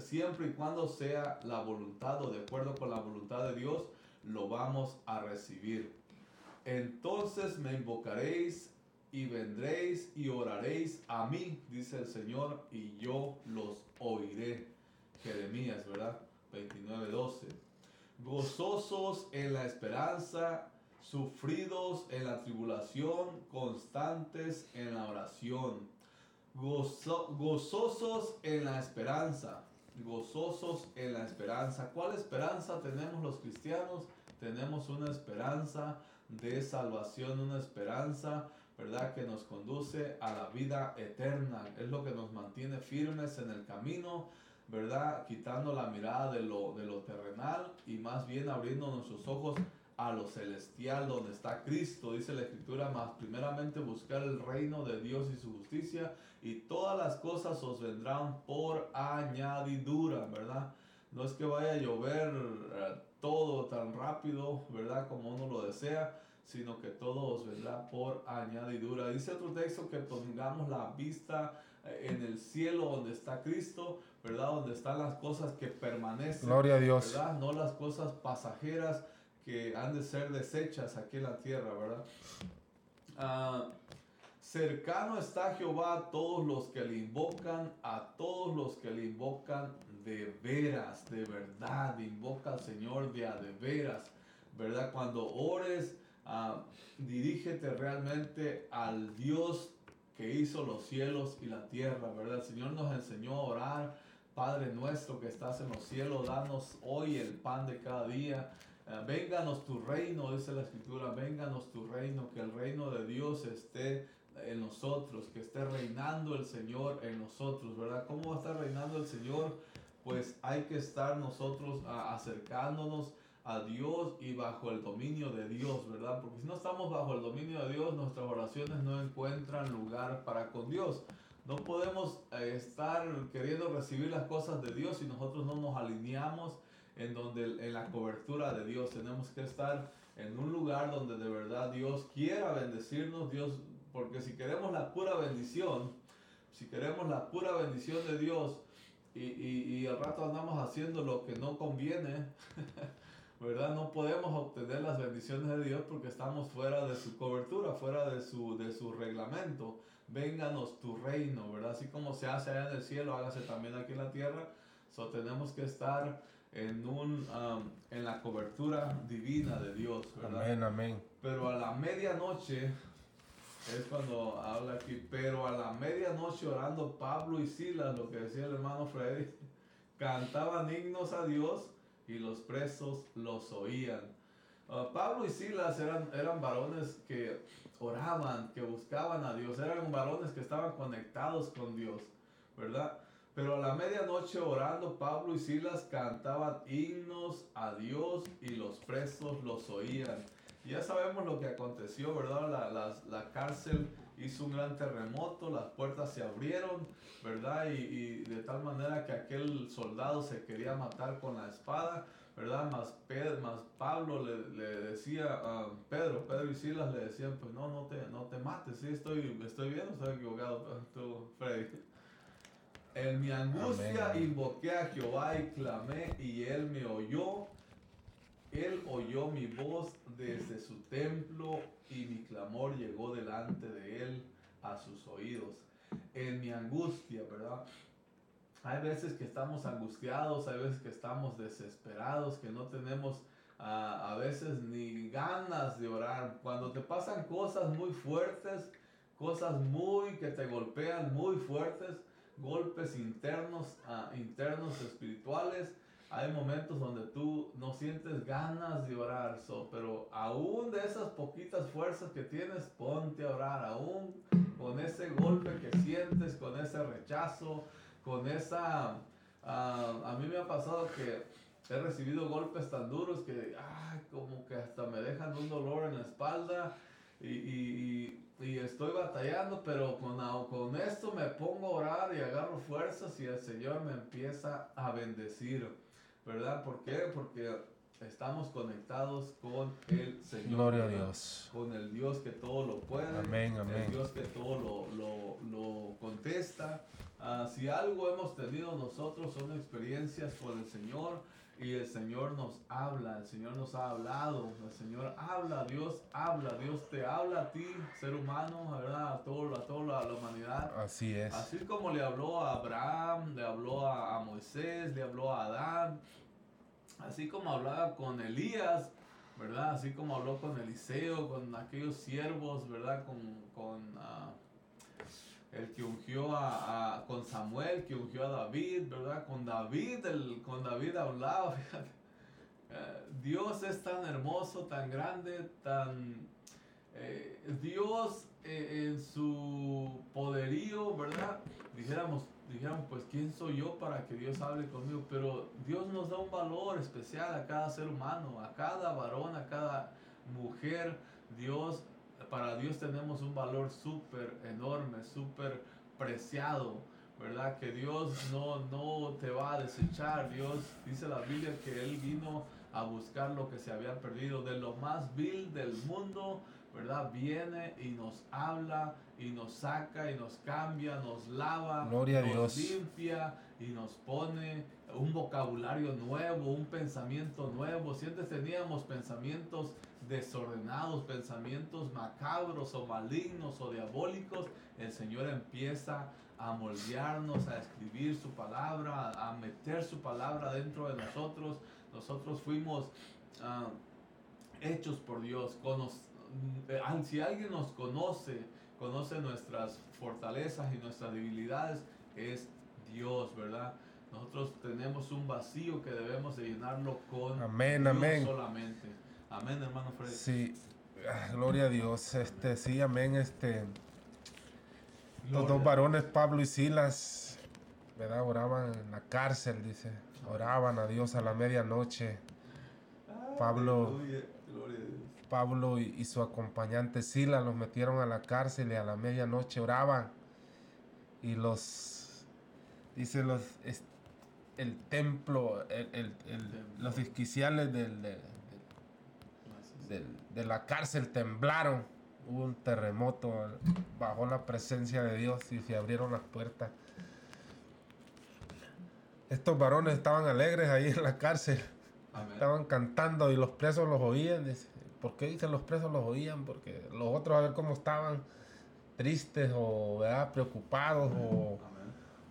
Siempre y cuando sea la voluntad o de acuerdo con la voluntad de Dios, lo vamos a recibir. Entonces me invocaréis y vendréis y oraréis a mí, dice el Señor, y yo los oiré. Jeremías, ¿verdad? 29, 12. Gozosos en la esperanza, sufridos en la tribulación, constantes en la oración gozosos en la esperanza, gozosos en la esperanza. ¿Cuál esperanza tenemos los cristianos? Tenemos una esperanza de salvación, una esperanza, ¿verdad? Que nos conduce a la vida eterna. Es lo que nos mantiene firmes en el camino, ¿verdad? Quitando la mirada de lo, de lo terrenal y más bien abriendo nuestros ojos a lo celestial donde está Cristo, dice la escritura, más primeramente buscar el reino de Dios y su justicia y todas las cosas os vendrán por añadidura, ¿verdad? No es que vaya a llover eh, todo tan rápido, ¿verdad? Como uno lo desea, sino que todo os vendrá por añadidura. Dice otro texto que pongamos la vista eh, en el cielo donde está Cristo, ¿verdad? Donde están las cosas que permanecen. Gloria a Dios. ¿verdad? No las cosas pasajeras que han de ser desechas aquí en la tierra, ¿verdad? Ah, cercano está Jehová a todos los que le invocan, a todos los que le invocan de veras, de verdad, invoca al Señor de a de veras, ¿verdad? Cuando ores, ah, dirígete realmente al Dios que hizo los cielos y la tierra, ¿verdad? El Señor nos enseñó a orar, Padre nuestro que estás en los cielos, danos hoy el pan de cada día. Eh, vénganos tu reino, dice la escritura, vénganos tu reino, que el reino de Dios esté en nosotros, que esté reinando el Señor en nosotros, ¿verdad? ¿Cómo va a estar reinando el Señor? Pues hay que estar nosotros acercándonos a Dios y bajo el dominio de Dios, ¿verdad? Porque si no estamos bajo el dominio de Dios, nuestras oraciones no encuentran lugar para con Dios. No podemos eh, estar queriendo recibir las cosas de Dios si nosotros no nos alineamos en donde en la cobertura de Dios tenemos que estar en un lugar donde de verdad Dios quiera bendecirnos, Dios, porque si queremos la pura bendición, si queremos la pura bendición de Dios y, y, y al rato andamos haciendo lo que no conviene, ¿verdad? No podemos obtener las bendiciones de Dios porque estamos fuera de su cobertura, fuera de su, de su reglamento. Vénganos tu reino, ¿verdad? Así como se hace allá en el cielo, hágase también aquí en la tierra. So, tenemos que estar en, un, um, en la cobertura divina de Dios, ¿verdad? Amén, amén. Pero a la medianoche, es cuando habla aquí, pero a la medianoche orando Pablo y Silas, lo que decía el hermano Freddy, cantaban himnos a Dios y los presos los oían. Uh, Pablo y Silas eran, eran varones que oraban, que buscaban a Dios, eran varones que estaban conectados con Dios, ¿verdad? Pero a la medianoche orando, Pablo y Silas cantaban himnos a Dios y los presos los oían. ya sabemos lo que aconteció, ¿verdad? La, la, cárcel hizo un gran terremoto, las puertas se abrieron, ¿verdad? Y, y, de tal manera que aquel soldado se quería matar con la espada, ¿verdad? Más, Pedro, más Pablo le, le decía a Pedro, Pedro y Silas le decían, pues no, no te, no te mates, sí, estoy, estoy bien, estoy equivocado, tú, Freddy. En mi angustia invoqué a Jehová y clamé y él me oyó. Él oyó mi voz desde su templo y mi clamor llegó delante de él a sus oídos. En mi angustia, ¿verdad? Hay veces que estamos angustiados, hay veces que estamos desesperados, que no tenemos ah, a veces ni ganas de orar. Cuando te pasan cosas muy fuertes, cosas muy que te golpean muy fuertes, golpes internos, uh, internos espirituales. Hay momentos donde tú no sientes ganas de orar, so, pero aún de esas poquitas fuerzas que tienes, ponte a orar, aún con ese golpe que sientes, con ese rechazo, con esa... Uh, a mí me ha pasado que he recibido golpes tan duros que, ay, como que hasta me dejan un dolor en la espalda y, y y estoy batallando, pero con, con esto me pongo a orar y agarro fuerzas y el Señor me empieza a bendecir, ¿verdad? ¿Por qué? Porque estamos conectados con el Señor. Gloria a Dios. Con el Dios que todo lo puede. Amén, amén. El Dios que todo lo, lo, lo contesta. Uh, si algo hemos tenido nosotros son experiencias con el Señor y el Señor nos habla, el Señor nos ha hablado, el Señor habla, Dios habla, Dios te habla a ti, ser humano, ¿verdad? A, todo, a toda la, humanidad. Así es. Así como le habló a Abraham, le habló a, Moisés, le habló a Adán, así como hablaba con Elías, ¿verdad? Así como habló con Eliseo, con aquellos siervos, ¿verdad? Con, con ah, el que ungió a, con Samuel, que ungió a David, ¿verdad? Con David, con David hablaba, fíjate. Eh, Dios es tan hermoso, tan grande, tan... Eh, Dios eh, en su poderío, ¿verdad? Dijéramos, dijéramos, pues ¿quién soy yo para que Dios hable conmigo? Pero Dios nos da un valor especial a cada ser humano, a cada varón, a cada mujer. Dios para Dios tenemos un valor súper enorme, súper preciado, ¿verdad? Que Dios no, no te va a desechar. Dios dice la Biblia que Él vino a buscar lo que se había perdido. De lo más vil del mundo, ¿verdad? Viene y nos habla y nos saca y nos cambia, nos lava, nos limpia y nos pone un vocabulario nuevo, un pensamiento nuevo. Si antes teníamos pensamientos desordenados, pensamientos macabros o malignos o diabólicos, el Señor empieza a moldearnos, a escribir su palabra, a, meter su palabra dentro de nosotros. Nosotros fuimos ah, hechos por Dios. Eh, si alguien nos conoce, conoce nuestras fortalezas y nuestras debilidades, es Dios, ¿verdad? Nosotros tenemos un vacío que debemos de llenarlo con amén, Dios amén. solamente. Amén, hermano Freddy. Sí, ah, gloria a Dios. Este, sí, amén. Este, los dos varones, Pablo y Silas, ¿verdad? Oraban en la cárcel, dice. Oraban a Dios a la medianoche. Pablo, Pablo y, su acompañante Silas los metieron a la cárcel y a la medianoche oraban. Y los, dice los, el templo, el, los disquiciales del, de, la cárcel temblaron. Hubo un terremoto, bajó la presencia de Dios y se abrieron las puertas. Estos varones estaban alegres ahí en la cárcel. Estaban cantando y los presos los oían. ¿Por qué dicen los presos los oían? Porque los otros a ver cómo estaban tristes o preocupados o,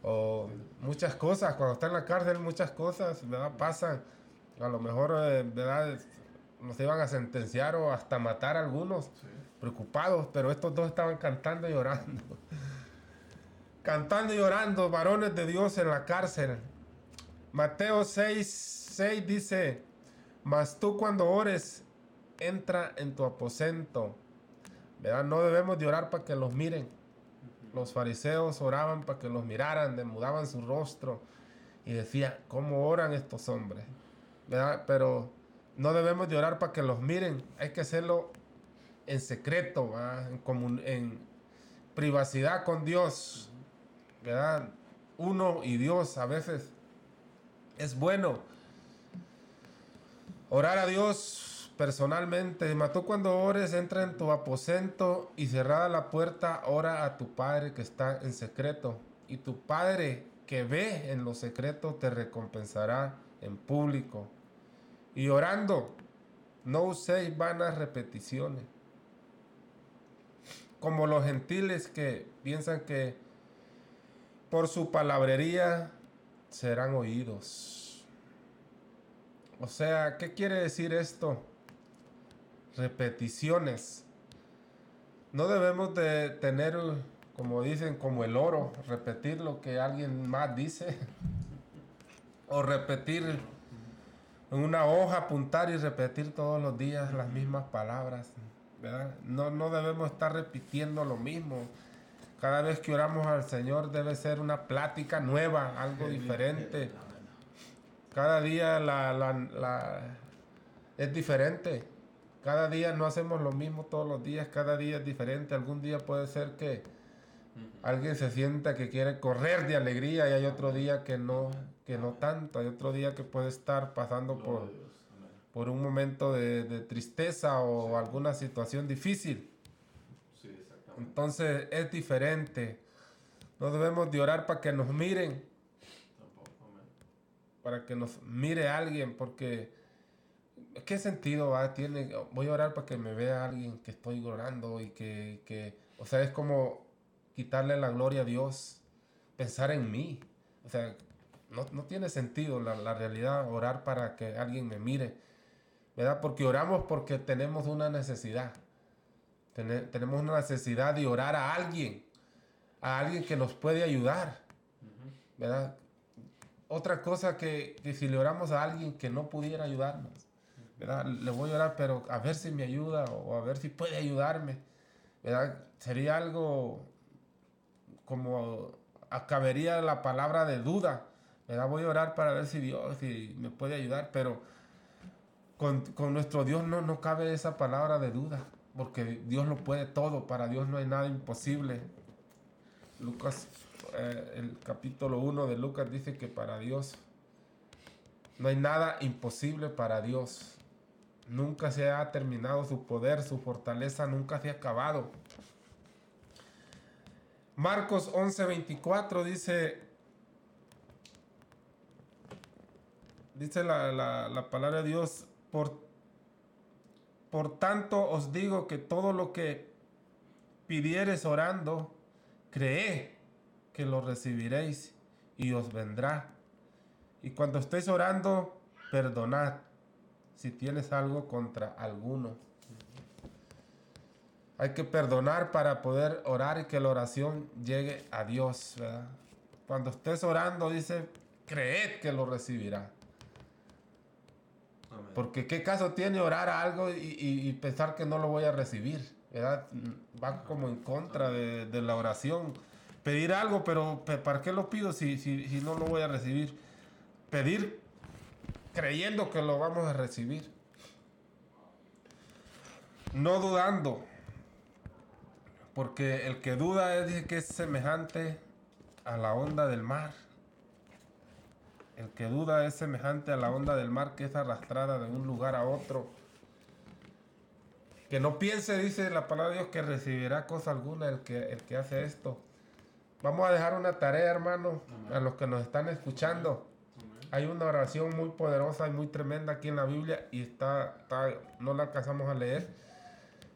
o, muchas cosas. Cuando está en la cárcel muchas cosas ¿verdad? pasan. A lo mejor eh, ¿verdad? nos iban a sentenciar o hasta matar a algunos, preocupados, pero estos dos estaban cantando y orando. cantando y orando, varones de Dios en la cárcel. Mateo 6, 6 dice, mas tú cuando ores, entra en tu aposento. ¿Verdad? No debemos de orar para que los miren. Los fariseos oraban para que los miraran, demudaban su rostro y decía, ¿cómo oran estos hombres? ¿Verdad? Pero no debemos de orar para que los miren, hay que hacerlo en secreto, en, privacidad con Dios, ¿verdad? Uno y Dios a veces es bueno. Orar a Dios personalmente. Mató cuando ores, entra en tu aposento y cerrada la puerta, ora a tu Padre que está en secreto. Y tu Padre que ve en lo secreto te recompensará en público. Y orando, no uséis vanas repeticiones. Como los gentiles que piensan que por su palabrería serán oídos. O sea, ¿qué quiere decir esto? Repeticiones. No debemos de tener, como dicen, como el oro, repetir lo que alguien más dice. o repetir en una hoja, apuntar y repetir todos los días las mismas palabras. No, no debemos estar repitiendo lo mismo. Cada vez que oramos al Señor debe ser una plática nueva, algo diferente. Cada día la, la, es diferente. Cada día no hacemos lo mismo todos los días, cada día es diferente. Algún día puede ser que alguien se sienta que quiere correr de alegría y hay otro día que no, que no tanto. Hay otro día que puede estar pasando por, por un momento de, de tristeza o alguna situación difícil. Entonces es diferente. No debemos de orar para que nos miren. Para que nos mire alguien, porque ¿qué sentido va? Tiene, voy a orar para que me vea alguien que estoy orando y que, que, o sea, es como quitarle la gloria a Dios, pensar en mí. O sea, no, no tiene sentido la, la, realidad orar para que alguien me mire, ¿verdad? Porque oramos porque tenemos una necesidad tenemos una necesidad de orar a alguien, a alguien que nos puede ayudar, ¿verdad? Otra cosa que, si le oramos a alguien que no pudiera ayudarnos, ¿verdad? Le voy a orar, pero a ver si me ayuda o a ver si puede ayudarme, ¿verdad? Sería algo como acabaría la palabra de duda, ¿verdad? Voy a orar para ver si Dios si me puede ayudar, pero con, con nuestro Dios no, no cabe esa palabra de duda porque Dios lo puede todo, para Dios no hay nada imposible. Lucas, eh, el capítulo 1 de Lucas dice que para Dios no hay nada imposible para Dios. Nunca se ha terminado su poder, su fortaleza nunca se ha acabado. Marcos 11:24 dice, dice la, la, la palabra de Dios, por por tanto os digo que todo lo que pidieres orando, cree que lo recibiréis y os vendrá. Y cuando estéis orando, perdonad si tienes algo contra alguno. Hay que perdonar para poder orar y que la oración llegue a Dios. Cuando estés orando, dice, creed que lo recibirá. Porque qué caso tiene orar a algo y, pensar que no lo voy a recibir. Va como en contra de, la oración. Pedir algo, pero ¿para qué lo pido si, si, no lo voy a recibir? Pedir creyendo que lo vamos a recibir. No dudando. Porque el que duda es que es semejante a la onda del mar. El que duda es semejante a la onda del mar que es arrastrada de un lugar a otro. Que no piense, dice la palabra de Dios, que recibirá cosa alguna el que, el que hace esto. Vamos a dejar una tarea, hermano, a los que nos están escuchando. Hay una oración muy poderosa y muy tremenda aquí en la Biblia y está, no la alcanzamos a leer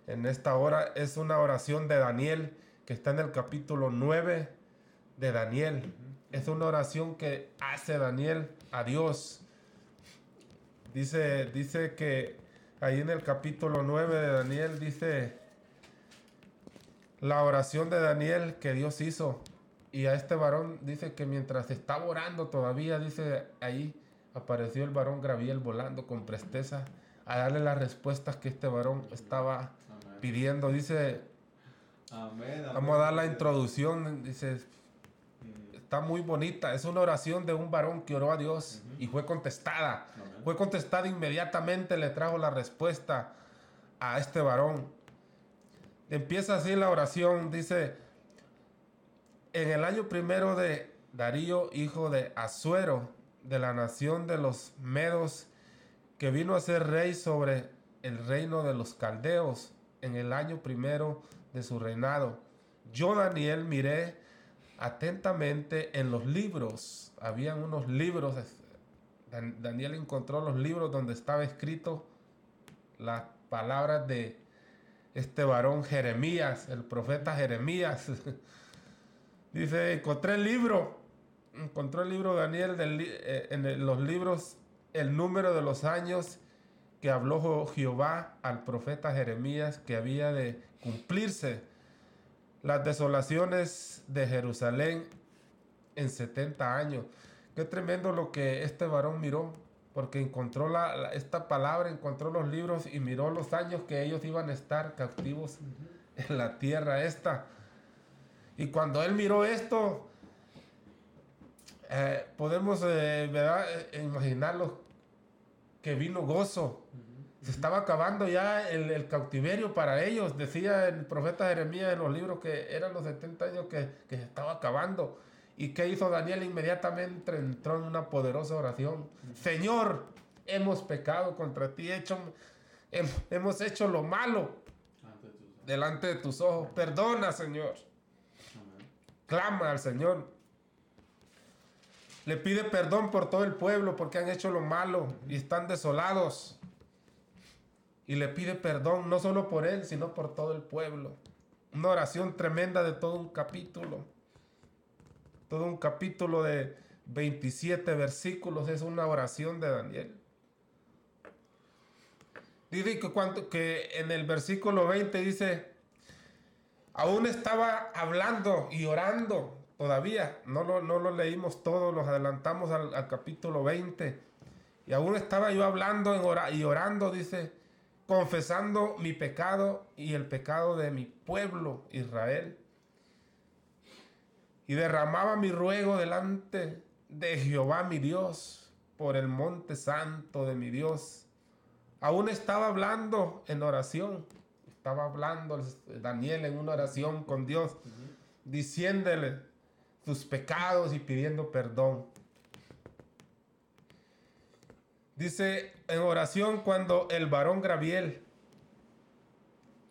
en esta hora. Es una oración de Daniel que está en el capítulo 9 de Daniel. Es una oración que hace Daniel a Dios. Dice, dice que ahí en el capítulo 9 de Daniel dice la oración de Daniel que Dios hizo. Y a este varón dice que mientras estaba orando todavía, dice ahí, apareció el varón Graviel volando con presteza a darle las respuestas que este varón estaba pidiendo. Dice, vamos a dar la introducción. Dice, está muy bonita. Es una oración de un varón que oró a Dios y fue contestada. Fue contestada inmediatamente, le trajo la respuesta a este varón. Empieza así la oración, dice, en el año primero de Darío, hijo de Azuero, de la nación de los Medos, que vino a ser rey sobre el reino de los caldeos en el año primero de su reinado. Yo, Daniel, miré atentamente en los libros. Habían unos libros. Daniel encontró los libros donde estaba escrito las palabras de este varón Jeremías, el profeta Jeremías. Dice, encontré el libro, encontró el libro Daniel eh, en los libros el número de los años que habló Jehová al profeta Jeremías que había de cumplirse las desolaciones de Jerusalén en 70 años. Qué tremendo lo que este varón miró, porque encontró la, esta palabra, encontró los libros y miró los años que ellos iban a estar cautivos en la tierra esta. Y cuando él miró esto, eh, podemos eh, eh, imaginarlo que vino gozo. Se estaba acabando ya el, cautiverio para ellos. Decía el profeta Jeremías en los libros que eran los 70 años que, se estaba acabando. ¿Y qué hizo Daniel? Inmediatamente entró en una poderosa oración. Señor, hemos pecado contra ti, hecho, hemos hecho lo malo delante de tus ojos. Perdona, Señor. Clama al Señor. Le pide perdón por todo el pueblo porque han hecho lo malo y están desolados. Y le pide perdón no solo por él, sino por todo el pueblo. Una oración tremenda de todo un capítulo. Todo un capítulo de 27 versículos es una oración de Daniel. Dice que, que en el versículo 20 dice, aún estaba hablando y orando todavía. No lo, no lo leímos todo, nos adelantamos al, capítulo 20. Y aún estaba yo hablando y orando, dice, confesando mi pecado y el pecado de mi pueblo Israel. Y derramaba mi ruego delante de Jehová mi Dios por el monte santo de mi Dios. Aún estaba hablando en oración. Estaba hablando Daniel en una oración con Dios, diciéndole, sus pecados y pidiendo perdón. Dice en oración cuando el varón Graviel,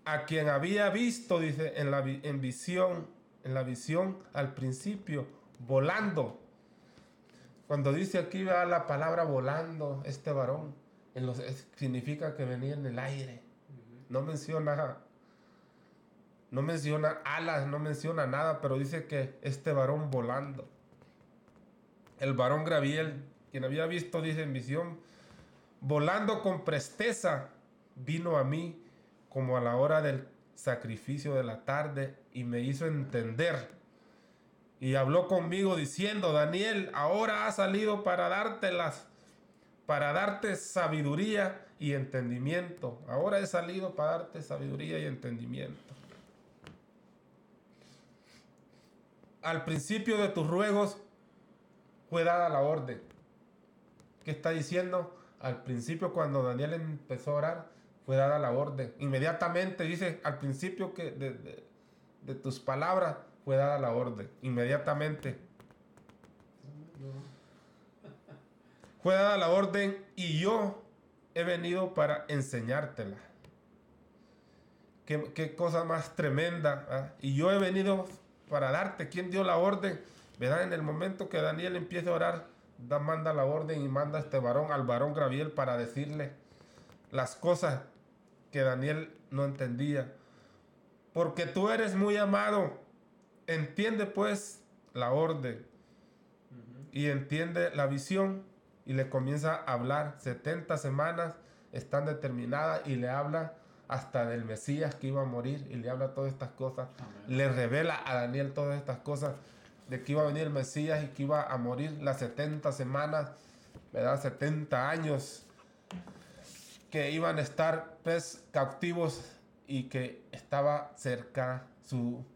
a quien había visto, dice en la en visión, en la visión al principio, volando. Cuando dice aquí va la palabra volando, este varón, en los, significa que venía en el aire. No menciona no menciona alas, no menciona nada, pero dice que este varón volando. El varón Graviel, quien había visto, dice en visión, volando con presteza, vino a mí como a la hora del sacrificio de la tarde y me hizo entender. Y habló conmigo diciendo, Daniel, ahora ha salido para darte las, para darte sabiduría y entendimiento. Ahora he salido para darte sabiduría y entendimiento. al principio de tus ruegos fue dada la orden. ¿Qué está diciendo? Al principio cuando Daniel empezó a orar, fue dada la orden. Inmediatamente dice, al principio que de, tus palabras fue dada la orden. Inmediatamente. Fue dada la orden y yo he venido para enseñártela. Qué, cosa más tremenda. Y yo he venido para darte. ¿Quién dio la orden? ¿Verdad? En el momento que Daniel empieza a orar, da, manda la orden y manda a este varón, al varón Graviel, para decirle las cosas que Daniel no entendía. Porque tú eres muy amado. Entiende pues la orden. Y entiende la visión. Y le comienza a hablar. 70 semanas están determinadas y le habla hasta del Mesías que iba a morir y le habla todas estas cosas. Le revela a Daniel todas estas cosas de que iba a venir el Mesías y que iba a morir las 70 semanas, ¿verdad? 70 años que iban a estar pues, cautivos y que estaba cerca su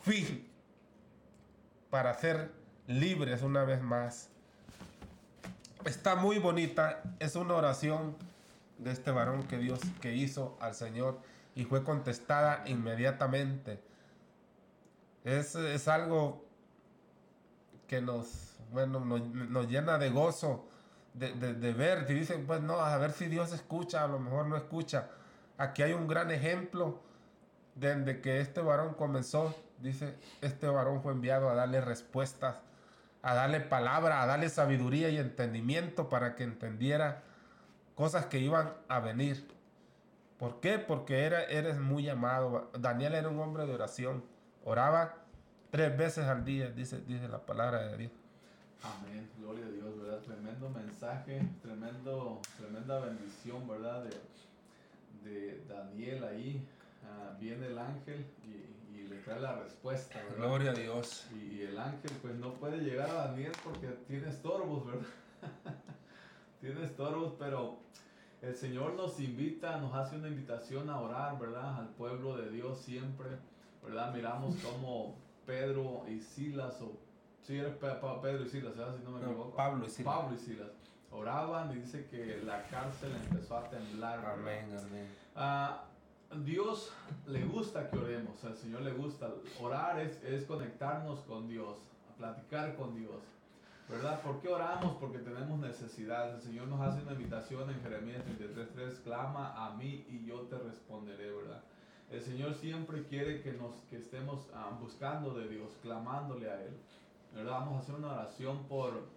fin para ser libres una vez más. Está muy bonita, es una oración de este varón que Dios que hizo al Señor y fue contestada inmediatamente. Es, es algo que nos, bueno, nos, llena de gozo de, de, ver, y dicen, pues no, a ver si Dios escucha, a lo mejor no escucha. Aquí hay un gran ejemplo desde que este varón comenzó, dice, este varón fue enviado a darle respuestas, a darle palabra, a darle sabiduría y entendimiento para que entendiera cosas que iban a venir. ¿Por qué? Porque era, eres muy amado. Daniel era un hombre de oración. Oraba tres veces al día, dice, dice la palabra de Dios. Amén, gloria a Dios, ¿verdad? Tremendo mensaje, tremendo, tremenda bendición, ¿verdad? De, Daniel ahí. Ah, viene el ángel y, y, le trae la respuesta, ¿verdad? Gloria a Dios. Y, y, el ángel pues no puede llegar a Daniel porque tiene estorbos, ¿verdad? tiene estorbos, pero el Señor nos invita, nos hace una invitación a orar, ¿verdad? Al pueblo de Dios siempre, ¿verdad? Miramos como Pedro y Silas, o si sí, eres Pedro y Silas, ¿verdad? Si no me equivoco. Pablo y Silas. Pablo y Silas. Oraban y dice que la cárcel empezó a temblar. Amén, amén. Ah, Dios le gusta que oremos, al Señor le gusta. Orar es, es conectarnos con Dios, platicar con Dios. ¿Verdad? ¿Por qué oramos? Porque tenemos necesidad. El Señor nos hace una invitación en Jeremías 33.3, clama a mí y yo te responderé, ¿verdad? El Señor siempre quiere que, nos, que estemos ah, buscando de Dios, clamándole a Él. ¿Verdad? Vamos a hacer una oración por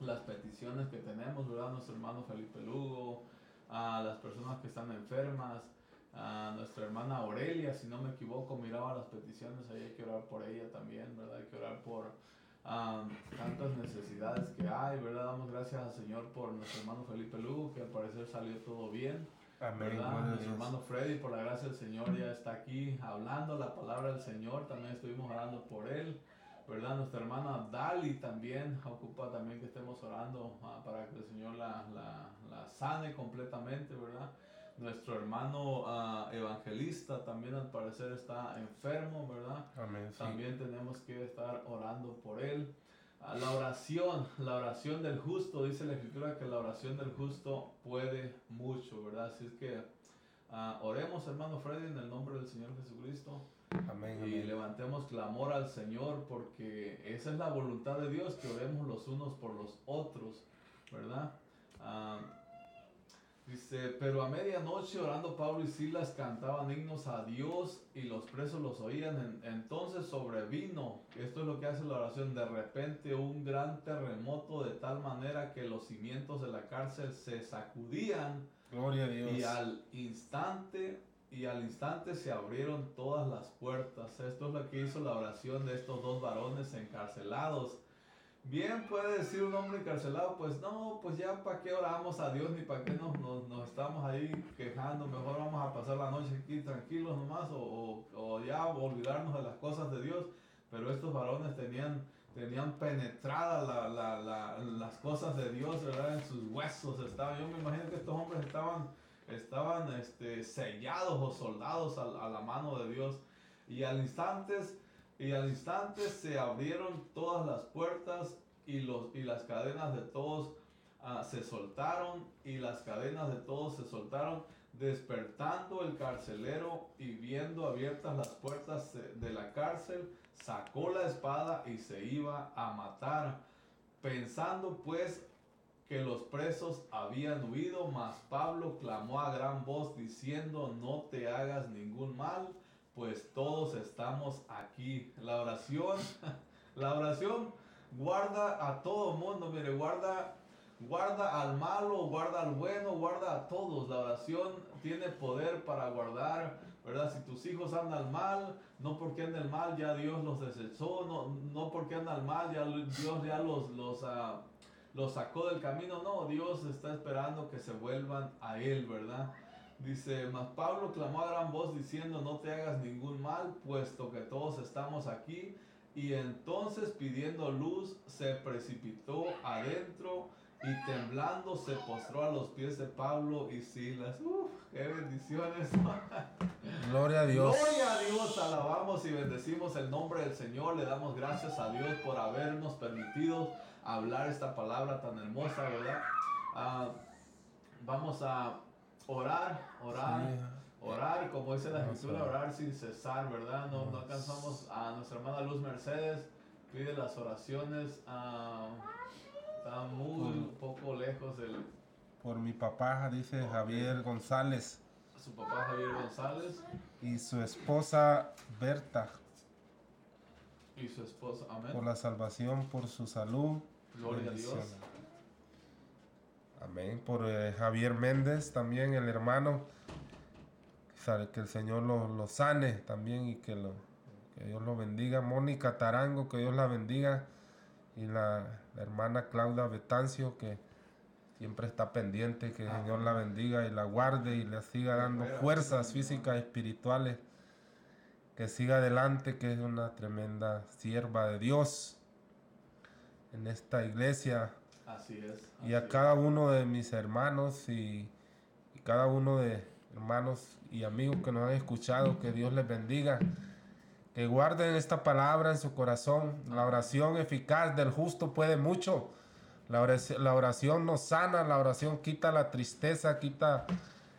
las peticiones que tenemos, ¿verdad? Nuestro hermano Felipe Lugo, a las personas que están enfermas, a nuestra hermana Aurelia, si no me equivoco, miraba las peticiones, ahí hay que orar por ella también, ¿verdad? Hay que orar por tantas necesidades que hay, ¿verdad? Damos gracias al Señor por nuestro hermano Felipe Lugo, que al parecer salió todo bien. Amén. Nuestro hermano Freddy, por la gracia del Señor, ya está aquí hablando la palabra del Señor, también estuvimos orando por él. ¿verdad? Nuestra hermana Dali también ocupa también que estemos orando ah, para que el Señor la, la, la, sane completamente, ¿verdad? Nuestro hermano uh, evangelista también al parecer está enfermo, ¿verdad? Amén, También tenemos que estar orando por él. Uh, la oración, la oración del justo, dice la escritura que la oración del justo puede mucho, ¿verdad? Así es que uh, oremos, hermano Freddy, en el nombre del Señor Jesucristo. Amén, y levantemos clamor al Señor porque esa es la voluntad de Dios, que oremos los unos por los otros, ¿verdad? Dice, pero a medianoche orando Pablo y Silas cantaban himnos a Dios y los presos los oían. entonces sobrevino, esto es lo que hace la oración, de repente un gran terremoto de tal manera que los cimientos de la cárcel se sacudían. Gloria a Dios. Y al instante, y al instante se abrieron todas las puertas. Esto es lo que hizo la oración de estos dos varones encarcelados Bien puede decir un hombre encarcelado, pues no, pues ya para qué oramos a Dios ni para qué nos, nos, estamos ahí quejando, mejor vamos a pasar la noche aquí tranquilos nomás o, o, ya olvidarnos de las cosas de Dios. Pero estos varones tenían, tenían penetradas la, la, la, las cosas de Dios, ¿verdad? En sus huesos estaban. Yo me imagino que estos hombres estaban, estaban este, sellados o soldados a, a la mano de Dios. Y al instante y al instante se abrieron todas las puertas y, los, y las cadenas de todos ah, se soltaron y las cadenas de todos se soltaron, despertando el carcelero y viendo abiertas las puertas de la cárcel, sacó la espada y se iba a matar, pensando pues que los presos habían huido, mas Pablo clamó a gran voz diciendo, no te hagas ningún mal pues todos estamos aquí. La oración, la oración guarda a todo mundo, mire, guarda, guarda al malo, guarda al bueno, guarda a todos. La oración tiene poder para guardar, ¿verdad? Si tus hijos andan mal, no porque anden mal ya Dios los desechó, no, no porque andan mal ya Dios ya los, los, uh, los sacó del camino, no, Dios está esperando que se vuelvan a Él, ¿verdad? Dice, mas Pablo clamó a gran voz diciendo, no te hagas ningún mal, puesto que todos estamos aquí. Y entonces pidiendo luz, se precipitó adentro y temblando se postró a los pies de Pablo y Silas. Uf, qué bendiciones. Gloria a Dios. Gloria a Dios, alabamos y bendecimos el nombre del Señor. Le damos gracias a Dios por habernos permitido hablar esta palabra tan hermosa, ¿verdad? Ah, vamos a orar, orar, orar, como dice la escritura, orar sin cesar, ¿verdad? No, no alcanzamos a nuestra hermana Luz Mercedes, pide las oraciones. Está muy un poco lejos del... Por mi papá, dice Javier González. Su papá Javier González. Y su esposa Berta. Y su esposa, amén. Por la salvación, por su salud. Gloria a Dios. Amén. Por eh, Javier Méndez también, el hermano. Que el Señor lo, sane también y que, lo, que Dios lo bendiga. Mónica Tarango, que Dios la bendiga. Y la, hermana Claudia Betancio, que siempre está pendiente. Que el Señor la bendiga y la guarde y le siga dando fuerzas físicas y espirituales. Que siga adelante, que es una tremenda sierva de Dios en esta iglesia Así es. y a cada uno de mis hermanos y, cada uno de hermanos y amigos que nos han escuchado, que Dios les bendiga. Que guarden esta palabra en su corazón. La oración eficaz del justo puede mucho. La oración, la oración nos sana, la oración quita la tristeza, quita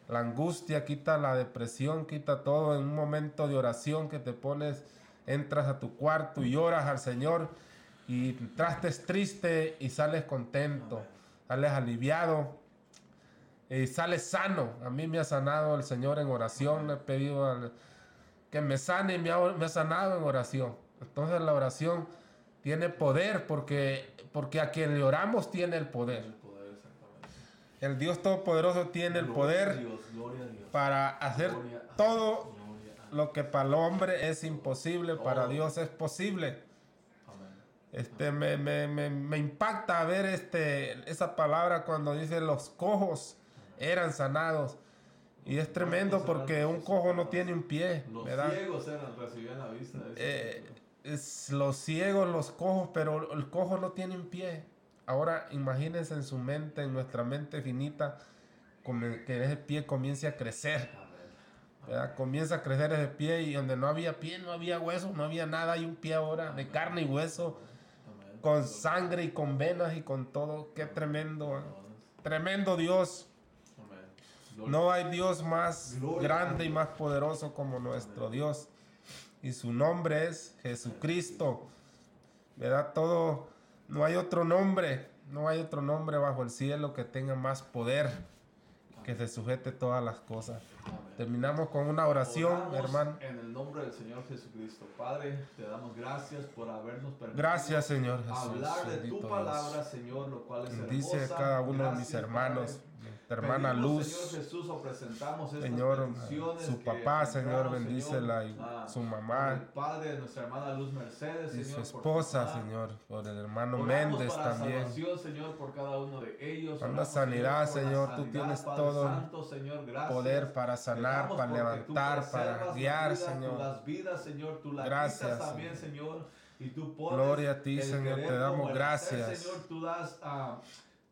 la angustia, quita la depresión, quita todo. En un momento de oración que te pones, entras a tu cuarto y oras al Señor y trastes triste y sales contento, sales aliviado y sales sano. A mí me ha sanado el Señor en oración, le he pedido que me sane y me ha, sanado en oración. Entonces la oración tiene poder porque, porque a quien le oramos tiene el poder. El Dios Todopoderoso tiene el poder para hacer todo lo que para el hombre es imposible, para Dios es posible. Este, me, me, me, me, impacta ver este, esa palabra cuando dice los cojos eran sanados. Y es tremendo porque un cojo no tiene un pie. Los ciegos eran, recibían la vista. Eh, es los ciegos, los cojos, pero el cojo no tiene un pie. Ahora imagínense en su mente, en nuestra mente finita, que ese pie comience a crecer. Comienza a crecer ese pie y donde no había pie, no había hueso, no había nada, hay un pie ahora de carne y hueso con sangre y con venas y con todo. Qué tremendo. ¿eh? Tremendo Dios. No hay Dios más grande y más poderoso como nuestro Dios. Y su nombre es Jesucristo. ¿Verdad? Todo, no hay otro nombre, no hay otro nombre bajo el cielo que tenga más poder, que se sujete todas las cosas. Terminamos con una oración, hermano. En el nombre del Señor Jesucristo. Padre, te damos gracias por habernos permitido gracias, Señor Jesús, hablar de tu palabra, Señor, lo cual es Dice a cada uno de mis hermanos hermana Luz. Señor Jesús, presentamos Señor, su papá, Señor, bendícela y su mamá. El padre de nuestra hermana Luz Mercedes, y su esposa, Señor, por el hermano Méndez también. Señor, por cada uno de ellos. la sanidad, Señor, tú tienes todo poder para sanar, para levantar, para guiar, Señor. gracias, también, Señor. Y tú Gloria a ti, Señor, te damos gracias. Señor, tú das a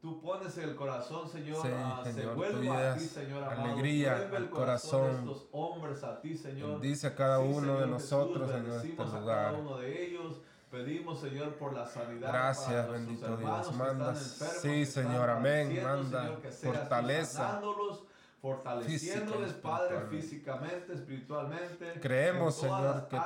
Tú pones el corazón, Señor, se a ti, Señor Alegría vuelve el corazón, de estos hombres a ti, Señor. Dice a cada uno de nosotros, Señor, en este lugar. cada uno de ellos. Pedimos, Señor, por la sanidad. Gracias, bendito Dios. Manda, sí, Señor, amén. Manda fortaleza fortaleciéndoles, Padre, físicamente, espiritualmente. Creemos, Señor, que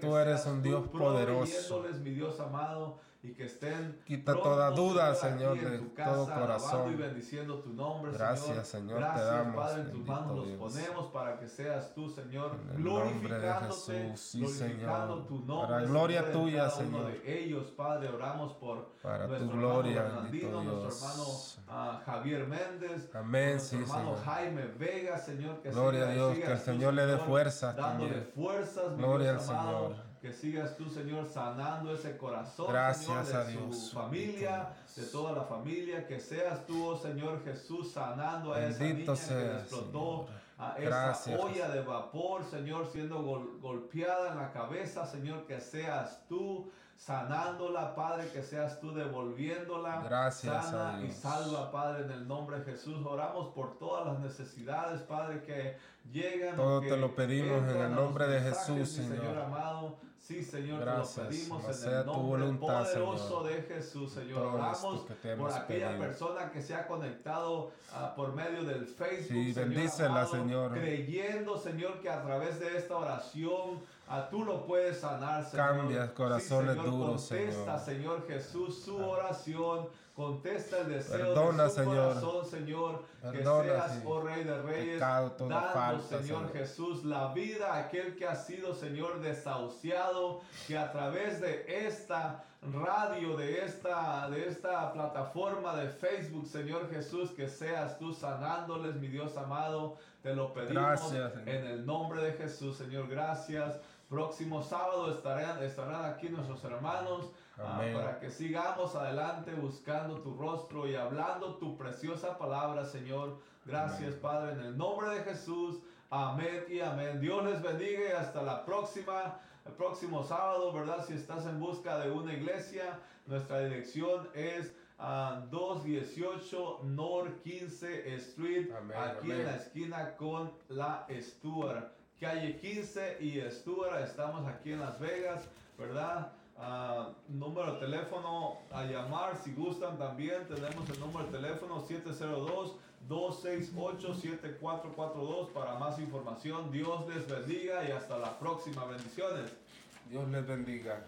tú eres un Dios poderoso. mi Dios amado, y que estén quita toda duda, Señor, de todo corazón. Y bendiciendo tu nombre, Gracias, Señor, te damos. Padre, en tus manos los ponemos para que seas tú, Señor, en el nombre de Jesús, sí, Señor. Tu nombre, para gloria tuya, Señor. de ellos, Padre, oramos por para tu gloria, bendito Dios. nuestro hermano uh, Javier Méndez, Amén, sí, hermano Jaime Vega, Señor, que gloria a Dios, que el Señor le dé fuerza dándole fuerzas, gloria al Señor que sigas tú, Señor, sanando ese corazón, Gracias Señor, de su familia, de toda la familia, que seas tú, oh Señor Jesús, sanando a esa niña que explotó a esa olla de vapor, Señor, siendo golpeada en la cabeza, Señor, que seas tú sanándola, Padre, que seas tú devolviéndola. Gracias. Sana y salva, Padre, en el nombre de Jesús. Oramos por todas las necesidades, Padre, que llegan. Todo te lo pedimos en el nombre de Jesús, Señor. Señor amado. Sí, Señor, Gracias. te lo pedimos en el nombre voluntad, poderoso de Jesús, Señor. Oramos por aquella persona que se ha conectado uh, por medio del Facebook, sí, Señor, bendícela, amado, Señor. creyendo, Señor, que a través de esta oración uh, tú lo puedes sanar, Señor. Cambia corazones sí, Señor, duros, contesta, Señor. Señor Jesús, su oración Contesta el deseo de su Señor. corazón, Señor. que seas, oh Rey de Reyes, dando, Señor, Jesús, la vida a aquel que ha sido, Señor, desahuciado, que a través de esta radio, de esta, de esta plataforma de Facebook, Señor Jesús, que seas tú sanándoles, mi Dios amado. Te lo pedimos en el nombre de Jesús, Señor. Gracias. Próximo sábado estarán, estarán aquí nuestros hermanos. Ah, para que sigamos adelante buscando tu rostro y hablando tu preciosa palabra, Señor. Gracias, Padre, en el nombre de Jesús. Amén y amén. Dios les bendiga y hasta la próxima, el próximo sábado, ¿verdad? Si estás en busca de una iglesia, nuestra dirección es 218 ah, North 15 Street, aquí en la esquina con la Stuart. Calle 15 y Stuart, estamos aquí en Las Vegas, ¿verdad? Uh, número de teléfono a llamar si gustan también. Tenemos el número de teléfono 702-268-7442 para más información. Dios les bendiga y hasta la próxima. Bendiciones. Dios les bendiga.